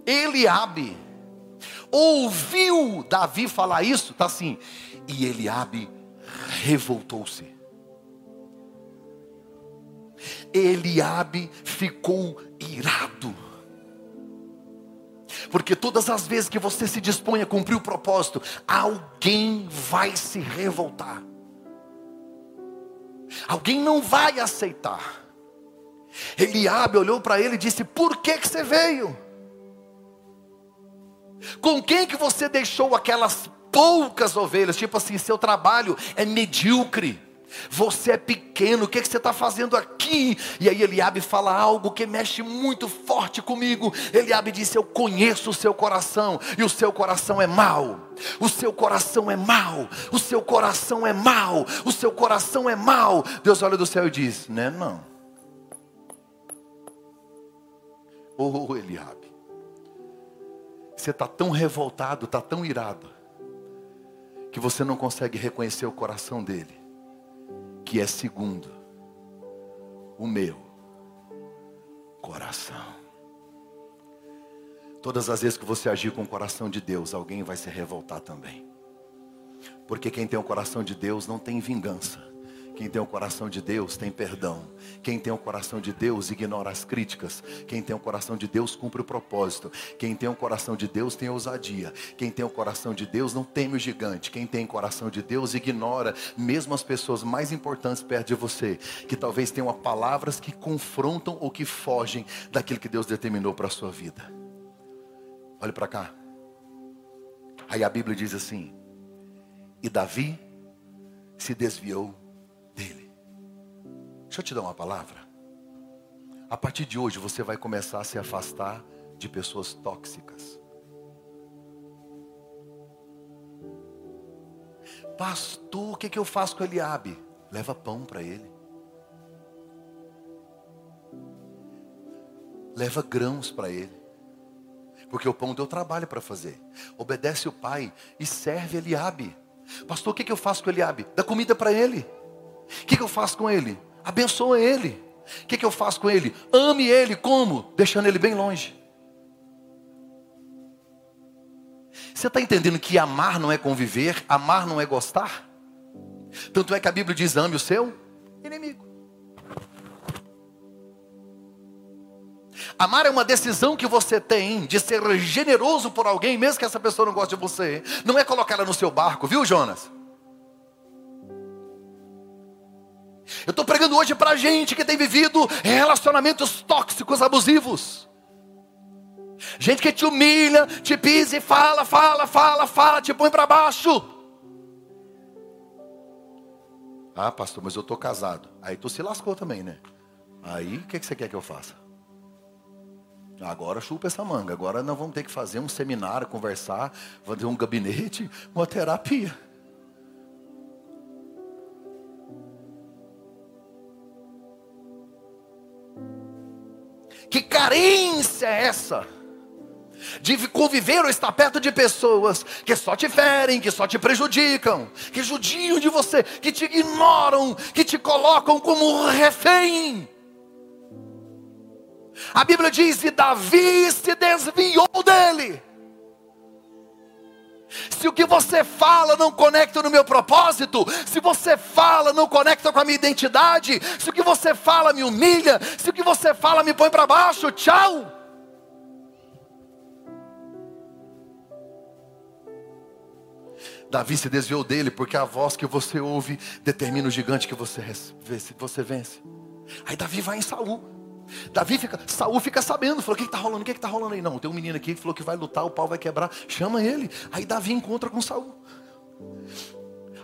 Eliabe, ouviu Davi falar isso, está assim, e Eliabe revoltou-se. Eliabe ficou irado. Porque todas as vezes que você se dispõe a cumprir o propósito, alguém vai se revoltar. Alguém não vai aceitar. Eliabe olhou para ele e disse: Por que, que você veio? Com quem que você deixou aquelas poucas ovelhas? Tipo assim, seu trabalho é medíocre. Você é pequeno, o que, é que você está fazendo aqui? E aí Eliabe fala algo que mexe muito forte comigo. Eliabe disse: Eu conheço o seu coração, e o seu coração é mau. O seu coração é mau, o seu coração é mau, o seu coração é mau. Deus olha do céu e diz: Né, não. Oh, Eliabe, você está tão revoltado, está tão irado, que você não consegue reconhecer o coração dele que é segundo o meu coração. Todas as vezes que você agir com o coração de Deus, alguém vai se revoltar também. Porque quem tem o coração de Deus não tem vingança. Quem tem o coração de Deus tem perdão. Quem tem o coração de Deus ignora as críticas. Quem tem o coração de Deus cumpre o propósito. Quem tem o coração de Deus tem ousadia. Quem tem o coração de Deus não teme o gigante. Quem tem o coração de Deus ignora mesmo as pessoas mais importantes perto de você, que talvez tenham palavras que confrontam ou que fogem daquilo que Deus determinou para a sua vida. Olhe para cá. Aí a Bíblia diz assim: E Davi se desviou Deixa eu te dar uma palavra. A partir de hoje você vai começar a se afastar de pessoas tóxicas. Pastor, o que, que eu faço com Eliabe? Leva pão para ele. Leva grãos para ele. Porque o pão deu trabalho para fazer. Obedece o pai e serve Eliabe. Pastor, o que, que eu faço com Eliabe? Dá comida para ele. O que, que eu faço com ele? Abençoa ele. O que, que eu faço com ele? Ame ele como? Deixando ele bem longe. Você está entendendo que amar não é conviver, amar não é gostar? Tanto é que a Bíblia diz: ame o seu inimigo. Amar é uma decisão que você tem de ser generoso por alguém, mesmo que essa pessoa não goste de você. Não é colocar ela no seu barco, viu, Jonas? Eu estou pregando hoje para gente que tem vivido relacionamentos tóxicos, abusivos. Gente que te humilha, te pisa e fala, fala, fala, fala, te põe para baixo. Ah, pastor, mas eu estou casado. Aí tu se lascou também, né? Aí o que, que você quer que eu faça? Agora chupa essa manga. Agora nós vamos ter que fazer um seminário, conversar, fazer um gabinete, uma terapia. Que carência é essa? De conviver ou estar perto de pessoas que só te ferem, que só te prejudicam, que judiam de você, que te ignoram, que te colocam como refém. A Bíblia diz: e Davi se desviou dele. Se o que você fala não conecta no meu propósito, se você fala não conecta com a minha identidade, se o que você fala me humilha, se o que você fala me põe para baixo, tchau. Davi se desviou dele porque a voz que você ouve determina o gigante que você, você vence. Aí Davi vai em Saul. Davi fica, Saul fica sabendo, falou: o que está rolando? O que está rolando aí? Não, tem um menino aqui que falou que vai lutar, o pau vai quebrar, chama ele. Aí Davi encontra com Saul.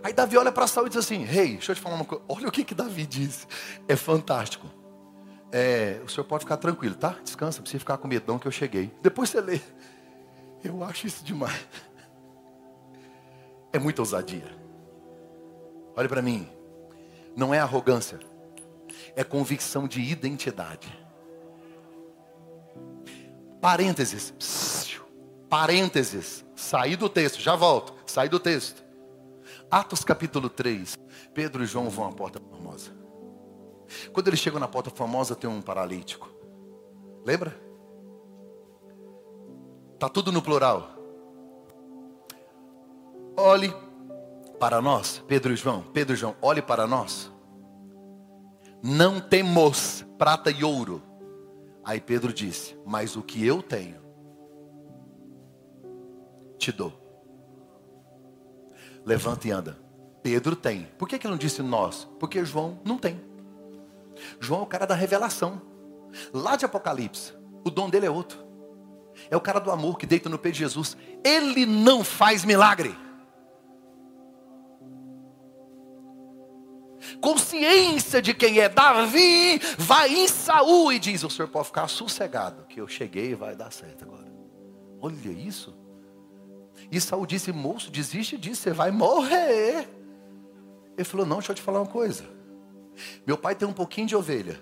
Aí Davi olha para Saul e diz assim: Rei, hey, deixa eu te falar uma coisa. Olha o que, que Davi disse. É fantástico. É, o senhor pode ficar tranquilo, tá? Descansa, precisa ficar com medão que eu cheguei. Depois você lê. Eu acho isso demais. É muita ousadia. Olha para mim. Não é arrogância é convicção de identidade. Parênteses. Parênteses. Saí do texto, já volto. Saí do texto. Atos capítulo 3. Pedro e João vão à porta famosa. Quando eles chegam na porta famosa, tem um paralítico. Lembra? Tá tudo no plural. Olhe para nós, Pedro e João. Pedro e João, olhe para nós. Não temos prata e ouro. Aí Pedro disse: Mas o que eu tenho, te dou. Levanta e anda. Pedro tem. Por que, que ele não disse nós? Porque João não tem. João é o cara da revelação. Lá de Apocalipse, o dom dele é outro. É o cara do amor que deita no peito de Jesus. Ele não faz milagre. Consciência de quem é Davi, vai em Saul e diz: O senhor pode ficar sossegado, que eu cheguei e vai dar certo agora. Olha isso. E Saul disse: Moço, desiste disso, você vai morrer. Ele falou: Não, deixa eu te falar uma coisa. Meu pai tem um pouquinho de ovelha.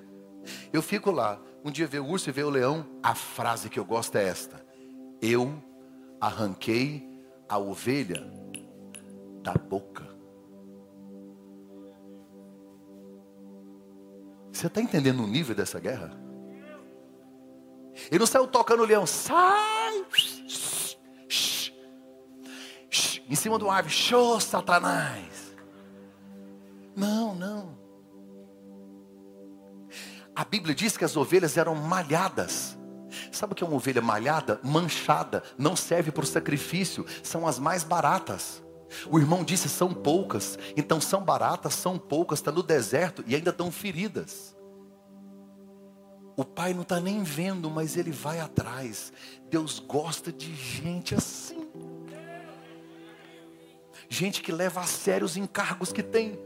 Eu fico lá, um dia vê o urso e vê o leão. A frase que eu gosto é esta: Eu arranquei a ovelha da boca. Você está entendendo o nível dessa guerra? Ele não saiu tocando o leão, sai! Em cima do árvore, show, Satanás! Não, não. A Bíblia diz que as ovelhas eram malhadas. Sabe o que é uma ovelha malhada? Manchada, não serve para o sacrifício, são as mais baratas. O irmão disse: são poucas. Então são baratas, são poucas, está no deserto e ainda estão feridas. O pai não está nem vendo, mas ele vai atrás. Deus gosta de gente assim. Gente que leva a sério os encargos que tem.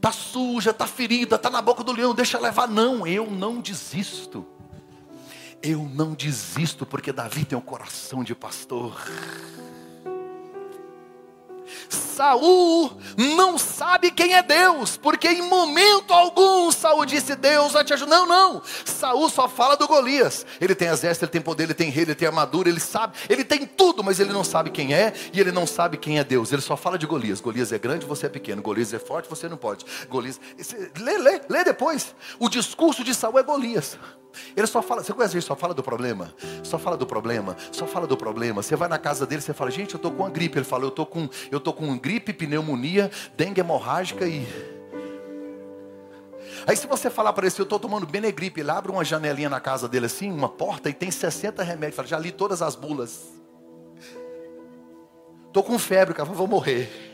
Tá suja, tá ferida, tá na boca do leão, deixa levar. Não, eu não desisto. Eu não desisto porque Davi tem um coração de pastor. Saul não sabe quem é Deus, porque em momento algum Saul disse: Deus vai te ajudar. Não, não. Saul só fala do Golias. Ele tem exército, ele tem poder, ele tem rei, ele tem armadura, ele sabe, ele tem tudo, mas ele não sabe quem é e ele não sabe quem é Deus. Ele só fala de Golias. Golias é grande, você é pequeno. Golias é forte, você não pode. Golias. Lê, lê, lê depois. O discurso de Saul é Golias. Ele só fala, você conhece ele só fala do problema, só fala do problema, só fala do problema. Você vai na casa dele, você fala, gente, eu tô com uma gripe. Ele fala, eu tô com, eu tô com gripe, pneumonia, dengue hemorrágica e Aí se você falar para ele, eu estou tomando Benegripe, ele abre uma janelinha na casa dele assim, uma porta, e tem 60 remédios. Fala, já li todas as bulas. Estou com febre, cara, vou morrer.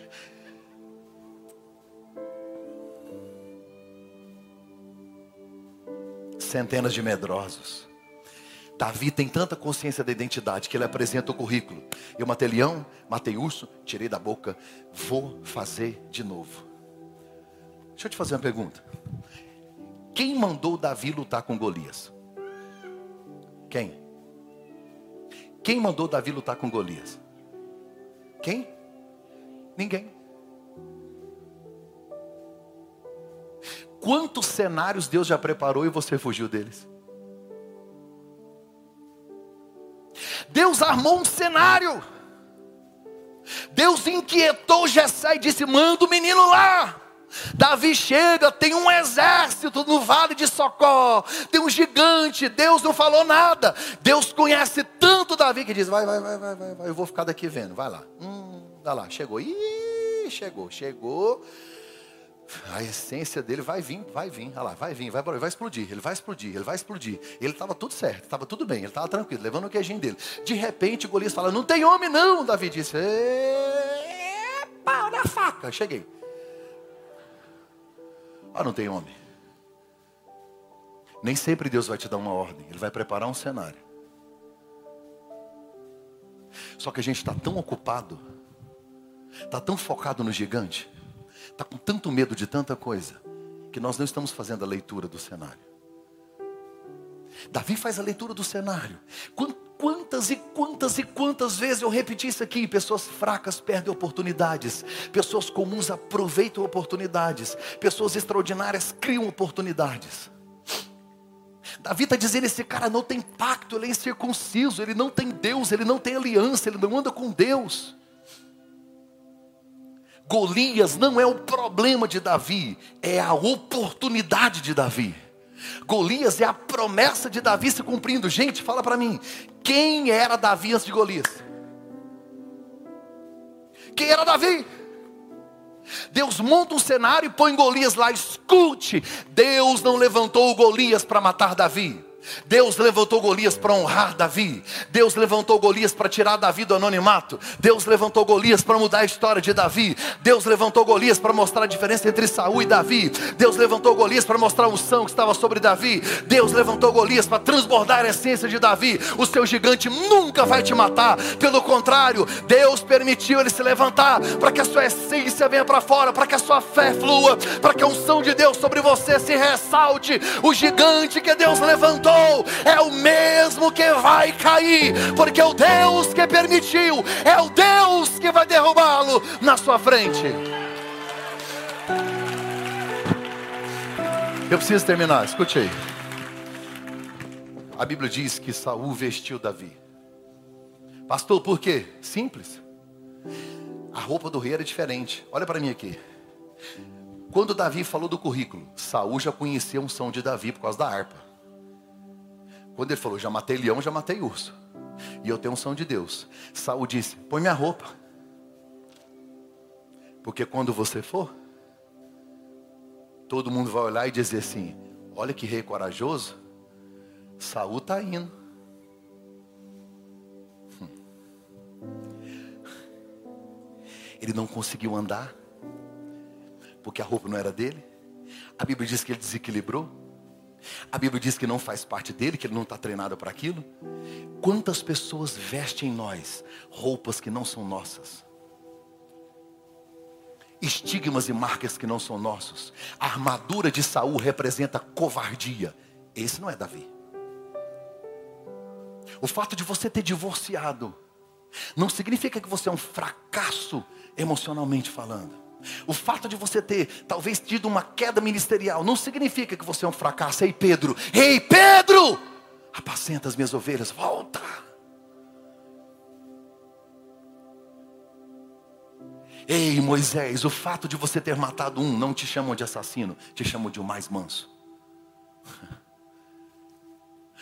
centenas de medrosos. Davi tem tanta consciência da identidade que ele apresenta o currículo. Eu matei leão, matei urso, tirei da boca, vou fazer de novo. Deixa eu te fazer uma pergunta. Quem mandou Davi lutar com Golias? Quem? Quem mandou Davi lutar com Golias? Quem? Ninguém. Quantos cenários Deus já preparou e você fugiu deles? Deus armou um cenário. Deus inquietou Jessé e disse: manda o menino lá. Davi chega, tem um exército no vale de Socó, tem um gigante, Deus não falou nada. Deus conhece tanto Davi que diz: vai, vai, vai, vai, vai, eu vou ficar daqui vendo, vai lá. Hum, vai lá, chegou. Ih, chegou, chegou. A essência dele vai vir, vai vir, olha lá, vai vir, vai, vai explodir, ele vai explodir, ele vai explodir. Ele estava tudo certo, estava tudo bem, ele estava tranquilo, levando o queijinho dele. De repente, Golias fala: Não tem homem, não. Davi disse: Epa, olha a faca. Cheguei. Ah, não tem homem. Nem sempre Deus vai te dar uma ordem, Ele vai preparar um cenário. Só que a gente está tão ocupado, está tão focado no gigante, está com tanto medo de tanta coisa, que nós não estamos fazendo a leitura do cenário. Davi faz a leitura do cenário. Quantas e quantas e quantas vezes eu repeti isso aqui? Pessoas fracas perdem oportunidades, pessoas comuns aproveitam oportunidades, pessoas extraordinárias criam oportunidades. Davi está dizendo: esse cara não tem pacto, ele é incircunciso, ele não tem Deus, ele não tem aliança, ele não anda com Deus. Golias não é o problema de Davi, é a oportunidade de Davi. Golias é a promessa de Davi se cumprindo. Gente, fala para mim, quem era Davi antes de Golias? Quem era Davi? Deus monta um cenário e põe Golias lá. Escute, Deus não levantou Golias para matar Davi. Deus levantou Golias para honrar Davi. Deus levantou Golias para tirar Davi do anonimato. Deus levantou Golias para mudar a história de Davi. Deus levantou Golias para mostrar a diferença entre Saul e Davi. Deus levantou Golias para mostrar a unção que estava sobre Davi. Deus levantou Golias para transbordar a essência de Davi. O seu gigante nunca vai te matar. Pelo contrário, Deus permitiu ele se levantar para que a sua essência venha para fora, para que a sua fé flua, para que a unção de Deus sobre você se ressalte. O gigante que Deus levantou é o mesmo que vai cair, porque o Deus que permitiu é o Deus que vai derrubá-lo na sua frente. Eu preciso terminar, escute aí. A Bíblia diz que Saul vestiu Davi. Pastor, por quê? Simples. A roupa do rei era diferente. Olha para mim aqui. Quando Davi falou do currículo, Saul já conhecia um som de Davi por causa da harpa. Quando ele falou, já matei leão, já matei urso. E eu tenho unção de Deus. Saul disse, põe minha roupa. Porque quando você for, todo mundo vai olhar e dizer assim, olha que rei corajoso. Saul está indo. Hum. Ele não conseguiu andar, porque a roupa não era dele. A Bíblia diz que ele desequilibrou. A Bíblia diz que não faz parte dele, que ele não está treinado para aquilo. Quantas pessoas vestem em nós roupas que não são nossas? Estigmas e marcas que não são nossos. A armadura de Saul representa covardia. Esse não é Davi. O fato de você ter divorciado não significa que você é um fracasso emocionalmente falando. O fato de você ter talvez tido uma queda ministerial não significa que você é um fracasso. Ei, Pedro, ei, Pedro, apacenta as minhas ovelhas, volta. Ei, Moisés, o fato de você ter matado um não te chamam de assassino, te chamam de o mais manso.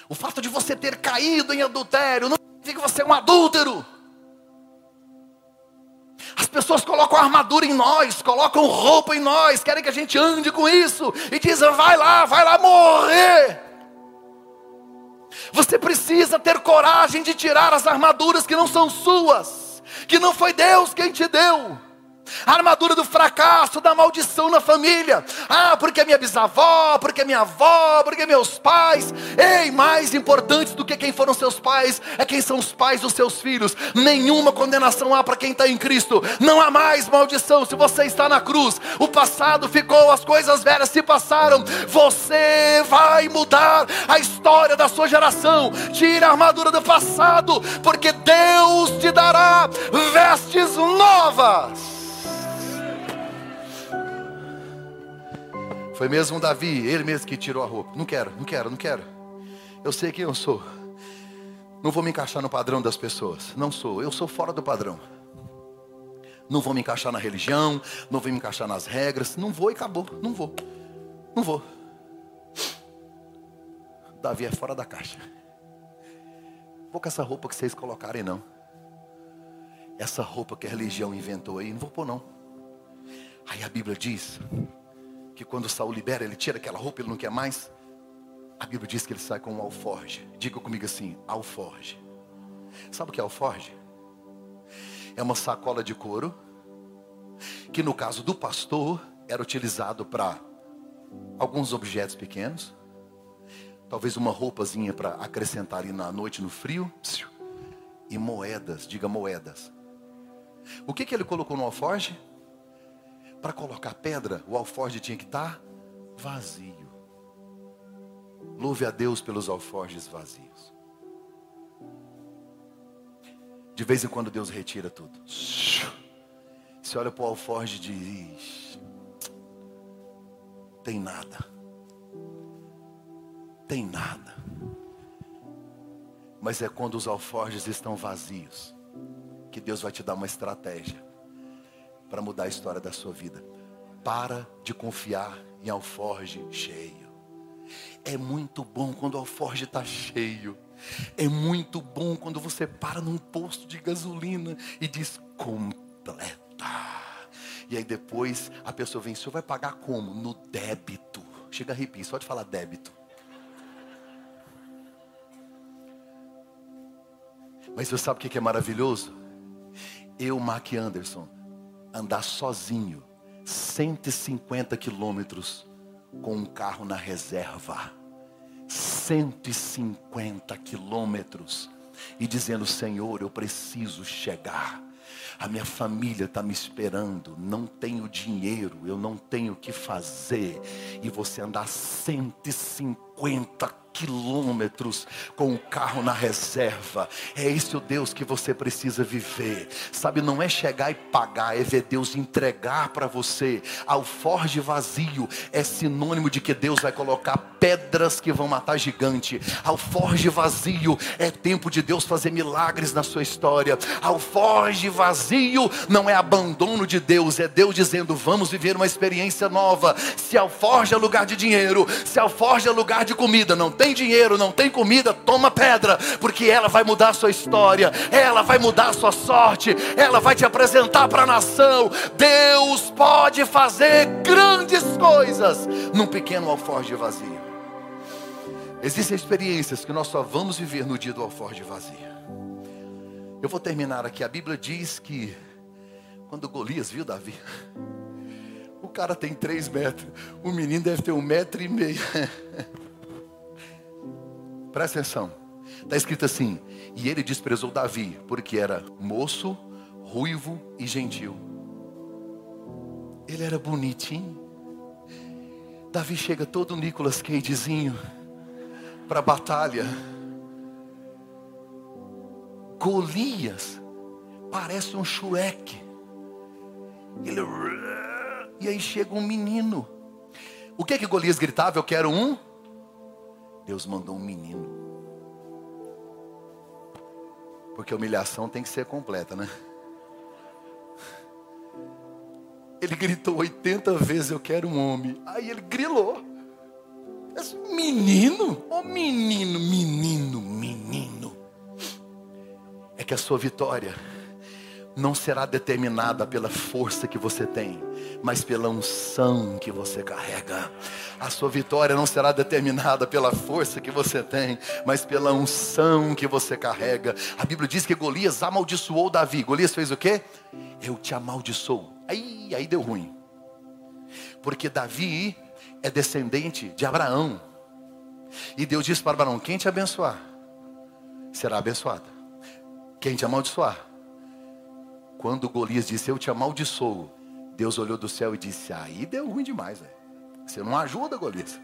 O fato de você ter caído em adultério não significa que você é um adúltero. As pessoas colocam armadura em nós, colocam roupa em nós, querem que a gente ande com isso e dizem: vai lá, vai lá morrer. Você precisa ter coragem de tirar as armaduras que não são suas, que não foi Deus quem te deu a armadura do fracasso, da maldição na família. Ah, porque minha bisavó, porque minha avó, porque meus pais. Ei, mais importante do que quem foram seus pais é quem são os pais dos seus filhos. Nenhuma condenação há para quem está em Cristo. Não há mais maldição se você está na cruz. O passado ficou, as coisas velhas se passaram. Você vai mudar a história da sua geração. Tire a armadura do passado, porque Deus te dará vestes novas. Foi mesmo Davi, ele mesmo que tirou a roupa. Não quero, não quero, não quero. Eu sei quem eu sou. Não vou me encaixar no padrão das pessoas. Não sou, eu sou fora do padrão. Não vou me encaixar na religião, não vou me encaixar nas regras. Não vou e acabou. Não vou. Não vou. Davi é fora da caixa. Vou com essa roupa que vocês colocarem, não. Essa roupa que a religião inventou aí, não vou pôr, não. Aí a Bíblia diz que quando Saul libera, ele tira aquela roupa, ele não quer mais. A Bíblia diz que ele sai com um alforge. Diga comigo assim, alforge. Sabe o que é alforge? É uma sacola de couro que no caso do pastor era utilizado para alguns objetos pequenos, talvez uma roupazinha para acrescentar ali na noite no frio, e moedas, diga moedas. O que que ele colocou no alforge? Para colocar pedra, o alforje tinha que estar vazio. Louve a Deus pelos alforjes vazios. De vez em quando Deus retira tudo. Você olha para o alforje e diz: tem nada. Tem nada. Mas é quando os alforjes estão vazios que Deus vai te dar uma estratégia para mudar a história da sua vida. Para de confiar em alforge cheio. É muito bom quando o alforge está cheio. É muito bom quando você para num posto de gasolina e diz completa. E aí depois a pessoa vem, o senhor vai pagar como? No débito. Chega a arrepio, só de falar débito. Mas você sabe o que é maravilhoso? Eu, Mark Anderson, andar sozinho 150 quilômetros com um carro na reserva. 150 quilômetros. E dizendo: Senhor, eu preciso chegar. A minha família está me esperando. Não tenho dinheiro, eu não tenho o que fazer. E você andar 150 quilômetros com o carro na reserva. É esse o Deus que você precisa viver. Sabe, não é chegar e pagar, é ver Deus entregar para você. Alforge vazio é sinônimo de que Deus vai colocar pedras que vão matar gigante. Alforge vazio é tempo de Deus fazer milagres na sua história. Alforge vazio não é abandono de Deus, é Deus dizendo: vamos viver uma experiência nova. Se alforge é lugar de dinheiro, se alforge é lugar de comida, não tem tem dinheiro, não tem comida, toma pedra, porque ela vai mudar a sua história, ela vai mudar a sua sorte, ela vai te apresentar para a nação. Deus pode fazer grandes coisas num pequeno alforje vazio. Existem experiências que nós só vamos viver no dia do alforje vazio. Eu vou terminar aqui. A Bíblia diz que quando Golias viu Davi, o cara tem três metros, o menino deve ter um metro e meio. Presta atenção. Está escrito assim: E ele desprezou Davi, porque era moço, ruivo e gentil. Ele era bonitinho. Davi chega todo Nicolas Cagezinho para a batalha. Golias parece um Shrek. Ele. E aí chega um menino. O que que Golias gritava? Eu quero um. Deus mandou um menino. Porque a humilhação tem que ser completa, né? Ele gritou 80 vezes: Eu quero um homem. Aí ele grilou. Menino? Ô oh, menino, menino, menino. É que a sua vitória não será determinada pela força que você tem, mas pela unção que você carrega. A sua vitória não será determinada pela força que você tem, mas pela unção que você carrega. A Bíblia diz que Golias amaldiçoou Davi. Golias fez o quê? Eu te amaldiçoo. Aí, aí deu ruim. Porque Davi é descendente de Abraão. E Deus disse para Abraão: quem te abençoar, será abençoado. Quem te amaldiçoar, quando Golias disse, eu te amaldiçoo, Deus olhou do céu e disse, aí deu ruim demais, véio. você não ajuda, Golias.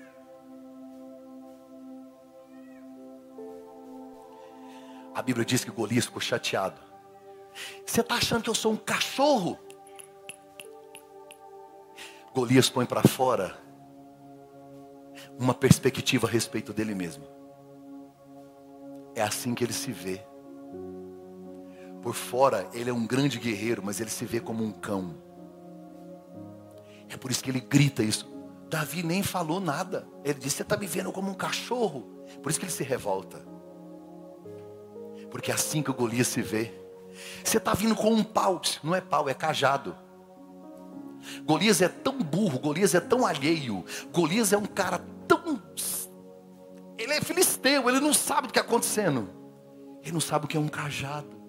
A Bíblia diz que Golias ficou chateado. Você está achando que eu sou um cachorro? Golias põe para fora uma perspectiva a respeito dele mesmo. É assim que ele se vê. Por fora, ele é um grande guerreiro, mas ele se vê como um cão. É por isso que ele grita isso. Davi nem falou nada. Ele disse: Você está me vendo como um cachorro. Por isso que ele se revolta. Porque é assim que o Golias se vê. Você está vindo com um pau. Não é pau, é cajado. Golias é tão burro, Golias é tão alheio. Golias é um cara tão. Ele é filisteu, ele não sabe o que está acontecendo. Ele não sabe o que é um cajado.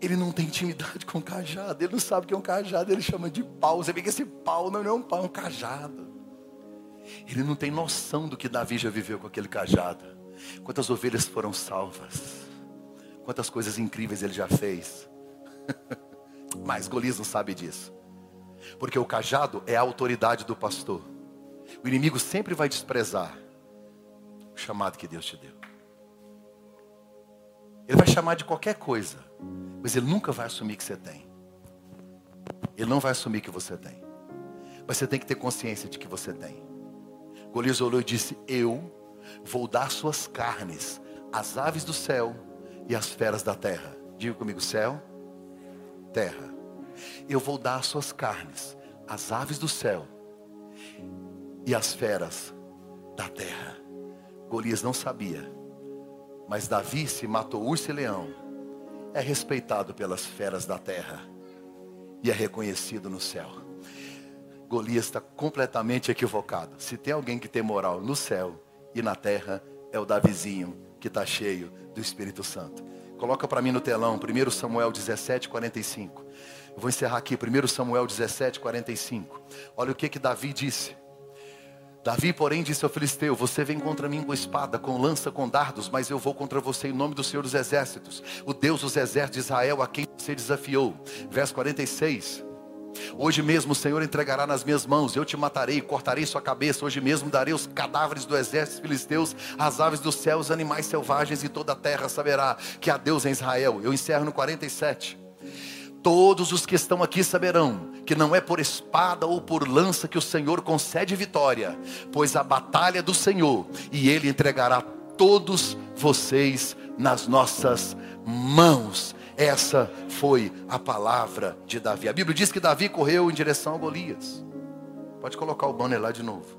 Ele não tem intimidade com o cajado, ele não sabe o que é um cajado, ele chama de pau. Você vê que esse pau não é um pau, é um cajado. Ele não tem noção do que Davi já viveu com aquele cajado. Quantas ovelhas foram salvas, quantas coisas incríveis ele já fez. Mas Golias não sabe disso, porque o cajado é a autoridade do pastor. O inimigo sempre vai desprezar o chamado que Deus te deu. Ele vai chamar de qualquer coisa, mas ele nunca vai assumir que você tem. Ele não vai assumir que você tem. Mas você tem que ter consciência de que você tem. Golias olhou e disse: Eu vou dar suas carnes às aves do céu e às feras da terra. Diga comigo: céu, terra. Eu vou dar suas carnes às aves do céu e às feras da terra. Golias não sabia mas Davi se matou urso e leão. É respeitado pelas feras da terra e é reconhecido no céu. Golias está completamente equivocado. Se tem alguém que tem moral no céu e na terra, é o Davizinho que está cheio do Espírito Santo. Coloca para mim no telão, 1 Samuel 17, 45. Eu vou encerrar aqui, 1 Samuel 17, 45. Olha o que que Davi disse. Davi, porém, disse ao filisteu: Você vem contra mim com espada, com lança, com dardos, mas eu vou contra você em nome do Senhor dos Exércitos, o Deus dos exércitos de Israel, a quem você desafiou. Verso 46. Hoje mesmo o Senhor entregará nas minhas mãos, eu te matarei, cortarei sua cabeça. Hoje mesmo darei os cadáveres do exército filisteus, as aves do céu, os animais selvagens e toda a terra saberá que há Deus em Israel. Eu encerro no 47. Todos os que estão aqui saberão que não é por espada ou por lança que o Senhor concede vitória, pois a batalha é do Senhor e Ele entregará todos vocês nas nossas mãos. Essa foi a palavra de Davi. A Bíblia diz que Davi correu em direção a Golias. Pode colocar o banner lá de novo.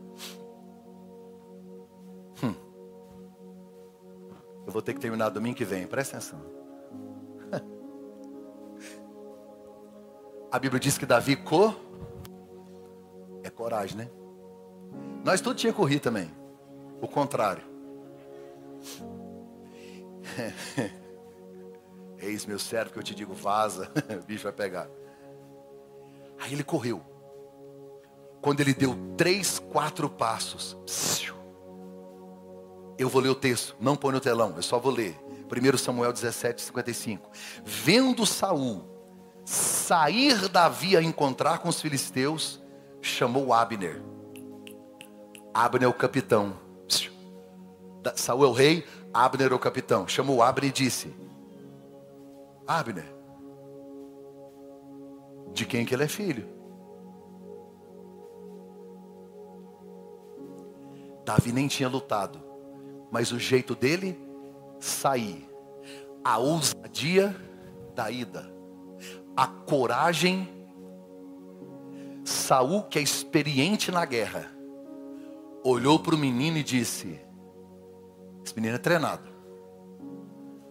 Hum. Eu vou ter que terminar domingo que vem, presta atenção. A Bíblia diz que Davi co é coragem, né? Nós todos tinha corrido também. O contrário. Eis meu servo que eu te digo, vaza, o bicho vai pegar. Aí ele correu. Quando ele deu três, quatro passos, eu vou ler o texto, não põe no telão, eu só vou ler. 1 Samuel 17, 55. Vendo Saul sair Davi a encontrar com os filisteus, chamou Abner. Abner é o capitão. Saul é o rei, Abner é o capitão. Chamou Abner e disse: Abner. De quem que ele é filho? Davi nem tinha lutado, mas o jeito dele sair, a ousadia da ida, a coragem. Saul, que é experiente na guerra, olhou para o menino e disse: Esse menino é treinado.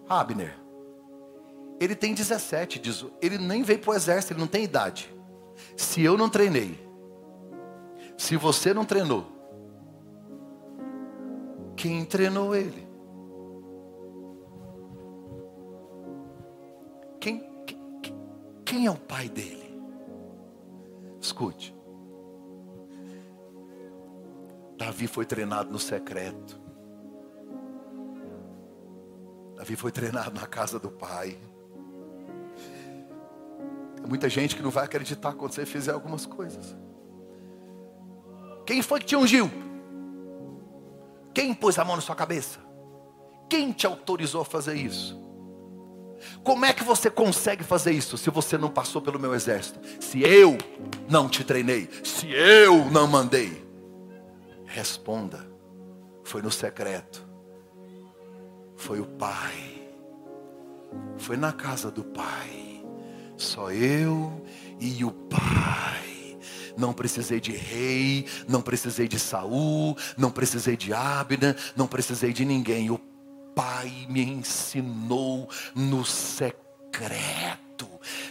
Abner, ele tem 17, diz, ele nem veio para o exército, ele não tem idade. Se eu não treinei, se você não treinou, quem treinou ele? Quem é o pai dele? Escute. Davi foi treinado no secreto. Davi foi treinado na casa do pai. Tem muita gente que não vai acreditar quando você fizer algumas coisas. Quem foi que te ungiu? Quem pôs a mão na sua cabeça? Quem te autorizou a fazer isso? Como é que você consegue fazer isso se você não passou pelo meu exército? Se eu não te treinei, se eu não mandei, responda. Foi no secreto. Foi o Pai. Foi na casa do Pai. Só eu e o Pai. Não precisei de rei, não precisei de Saul, não precisei de Abner, não precisei de ninguém. O Pai me ensinou no secreto.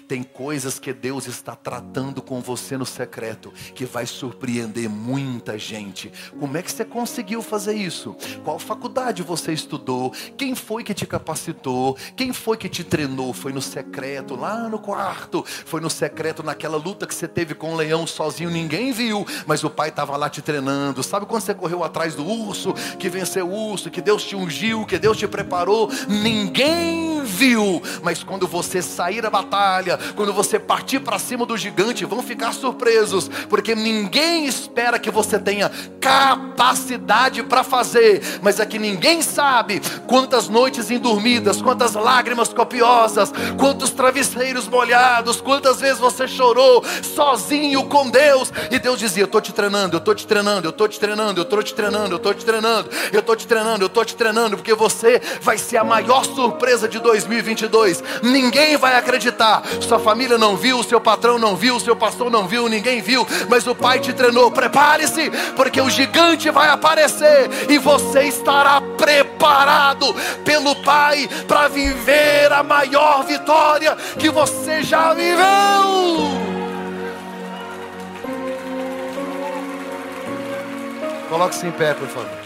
Tem coisas que Deus está tratando com você no secreto que vai surpreender muita gente. Como é que você conseguiu fazer isso? Qual faculdade você estudou? Quem foi que te capacitou? Quem foi que te treinou? Foi no secreto, lá no quarto. Foi no secreto naquela luta que você teve com o leão sozinho, ninguém viu, mas o pai estava lá te treinando. Sabe quando você correu atrás do urso, que venceu o urso, que Deus te ungiu, que Deus te preparou? Ninguém viu, mas quando você sair da batalha, quando você partir para cima do gigante, vão ficar surpresos, porque ninguém espera que você tenha capacidade para fazer, mas é que ninguém sabe quantas noites indormidas, quantas lágrimas copiosas, quantos travesseiros molhados, quantas vezes você chorou sozinho com Deus, e Deus dizia: Eu estou te treinando, eu estou te treinando, eu estou te treinando, eu estou te treinando, eu estou te treinando, eu estou te treinando, eu estou te treinando, porque você vai ser a maior surpresa de 2022. Ninguém vai acreditar, sua família não viu, seu patrão não viu, seu pastor não viu, ninguém viu, mas o Pai te treinou. Prepare-se, porque o gigante vai aparecer e você estará preparado pelo Pai para viver a maior vitória que você já viveu. Coloque-se em pé, por favor.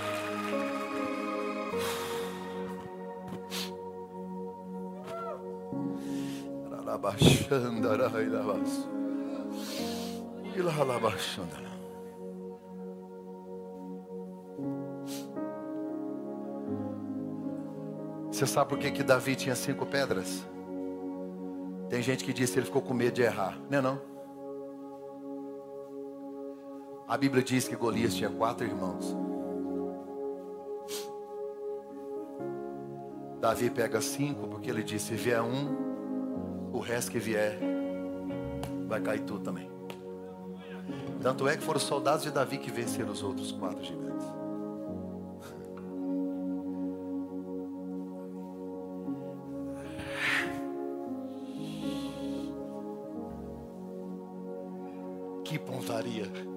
Você sabe por que, que Davi tinha cinco pedras? Tem gente que diz que ele ficou com medo de errar. Não é não? A Bíblia diz que Golias tinha quatro irmãos. Davi pega cinco porque ele disse: se vier um, o resto que vier vai cair tudo também. Tanto é que foram os soldados de Davi que venceram os outros quatro gigantes. Que pontaria.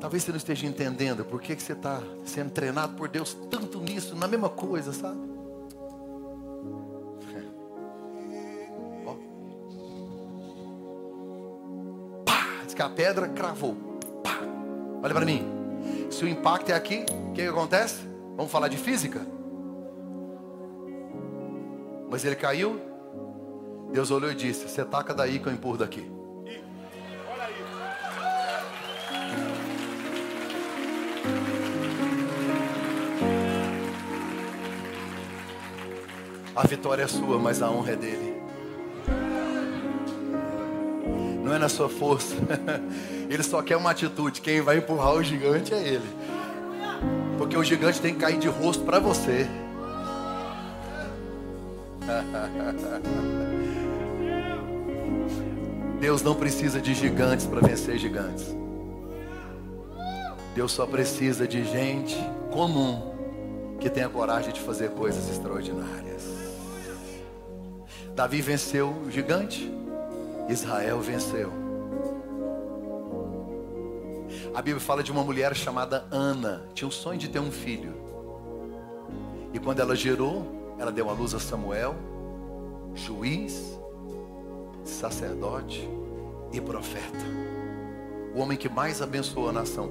Talvez você não esteja entendendo por que, que você está sendo treinado por Deus tanto nisso, na mesma coisa, sabe? Pá, diz que a pedra cravou. Pá. Olha para mim. Se o impacto é aqui, o que, que acontece? Vamos falar de física? Mas ele caiu. Deus olhou e disse: Você taca daí que eu empurro daqui. A vitória é sua, mas a honra é dele. Não é na sua força. Ele só quer uma atitude. Quem vai empurrar o gigante é ele. Porque o gigante tem que cair de rosto para você. Deus não precisa de gigantes para vencer gigantes. Deus só precisa de gente comum que tenha coragem de fazer coisas extraordinárias. Davi venceu o gigante, Israel venceu. A Bíblia fala de uma mulher chamada Ana, tinha o sonho de ter um filho. E quando ela gerou, ela deu à luz a Samuel, juiz, sacerdote e profeta. O homem que mais abençoou a nação.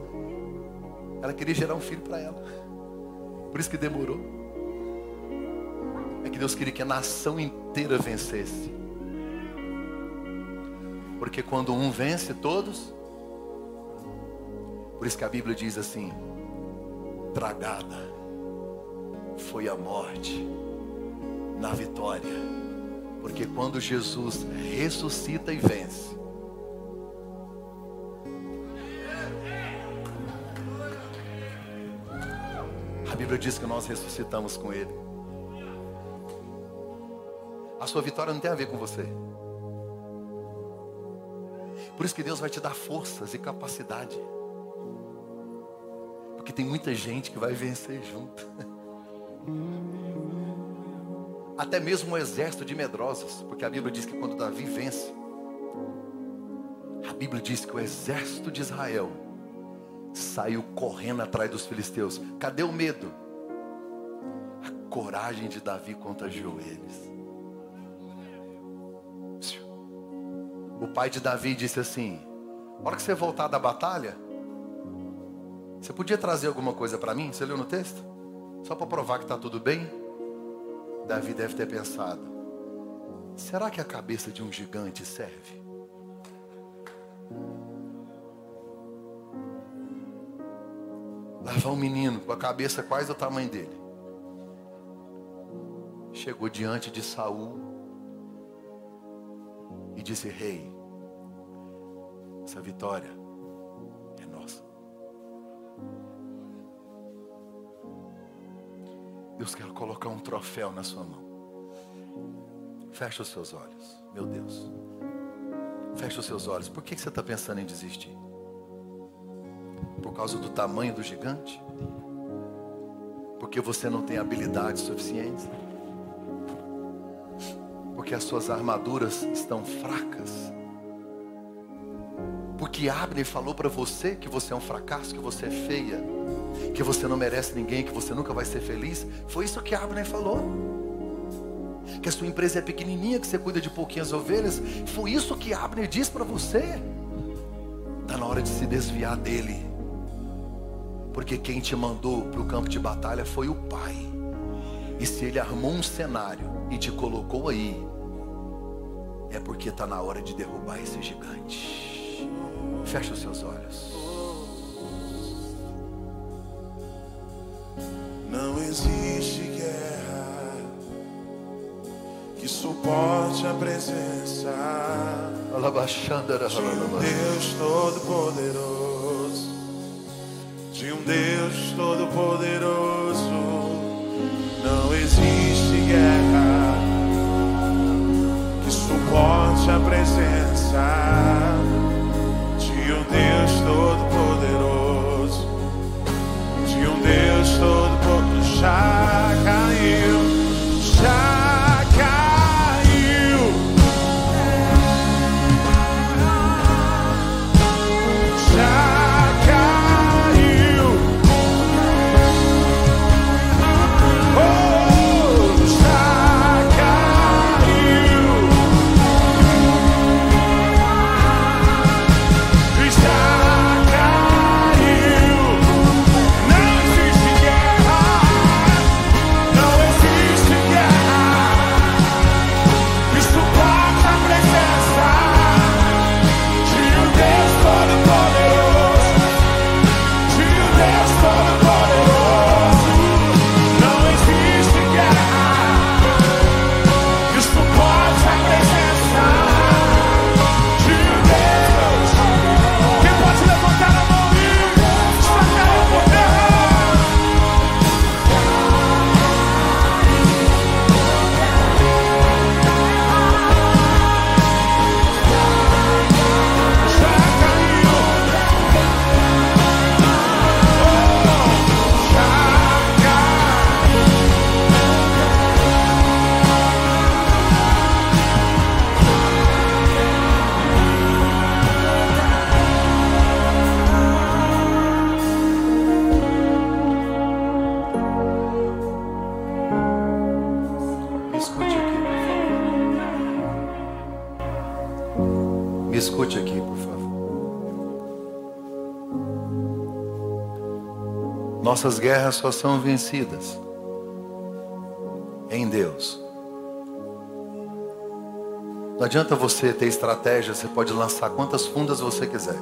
Ela queria gerar um filho para ela. Por isso que demorou. É que Deus queria que a nação inteira vencesse. Porque quando um vence, todos. Por isso que a Bíblia diz assim: tragada foi a morte na vitória. Porque quando Jesus ressuscita e vence, a Bíblia diz que nós ressuscitamos com Ele. A sua vitória não tem a ver com você. Por isso que Deus vai te dar forças e capacidade. Porque tem muita gente que vai vencer junto. até mesmo um exército de medrosos, porque a Bíblia diz que quando Davi vence, a Bíblia diz que o exército de Israel saiu correndo atrás dos filisteus. Cadê o medo? A coragem de Davi contagiou eles. O pai de Davi disse assim: "A hora que você voltar da batalha, você podia trazer alguma coisa para mim? Você leu no texto? Só para provar que está tudo bem?" Davi deve ter pensado: será que a cabeça de um gigante serve? Lavar um menino com a cabeça quase do tamanho dele. Chegou diante de Saul e disse: Rei, essa vitória é nossa. Deus quer colocar um troféu na sua mão. Fecha os seus olhos, meu Deus. Fecha os seus olhos. Por que você está pensando em desistir? Por causa do tamanho do gigante? Porque você não tem habilidades suficientes? Porque as suas armaduras estão fracas? Porque Abner falou para você que você é um fracasso, que você é feia? que você não merece ninguém, que você nunca vai ser feliz. Foi isso que Abner falou. Que a sua empresa é pequenininha, que você cuida de pouquinhas ovelhas. Foi isso que Abner disse para você. Está na hora de se desviar dele. Porque quem te mandou para o campo de batalha foi o Pai. E se ele armou um cenário e te colocou aí, é porque está na hora de derrubar esse gigante. Feche os seus olhos. Não existe guerra que suporte a presença de um Deus todo-poderoso. De um Deus todo-poderoso. Não existe guerra que suporte a presença já nossas guerras só são vencidas em Deus. Não adianta você ter estratégia, você pode lançar quantas fundas você quiser.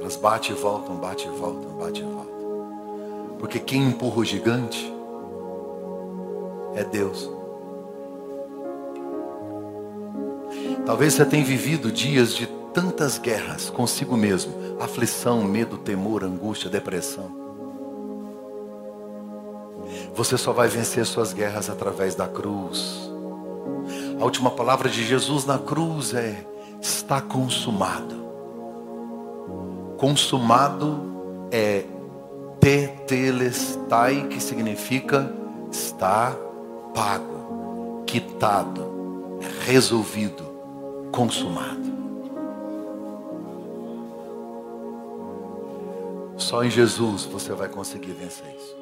Elas batem e voltam, batem e voltam, batem e voltam. Porque quem empurra o gigante é Deus. Talvez você tenha vivido dias de tantas guerras consigo mesmo: aflição, medo, temor, angústia, depressão. Você só vai vencer suas guerras através da cruz. A última palavra de Jesus na cruz é: está consumado. Consumado é tetelestai, que significa está pago, quitado, resolvido, consumado. Só em Jesus você vai conseguir vencer isso.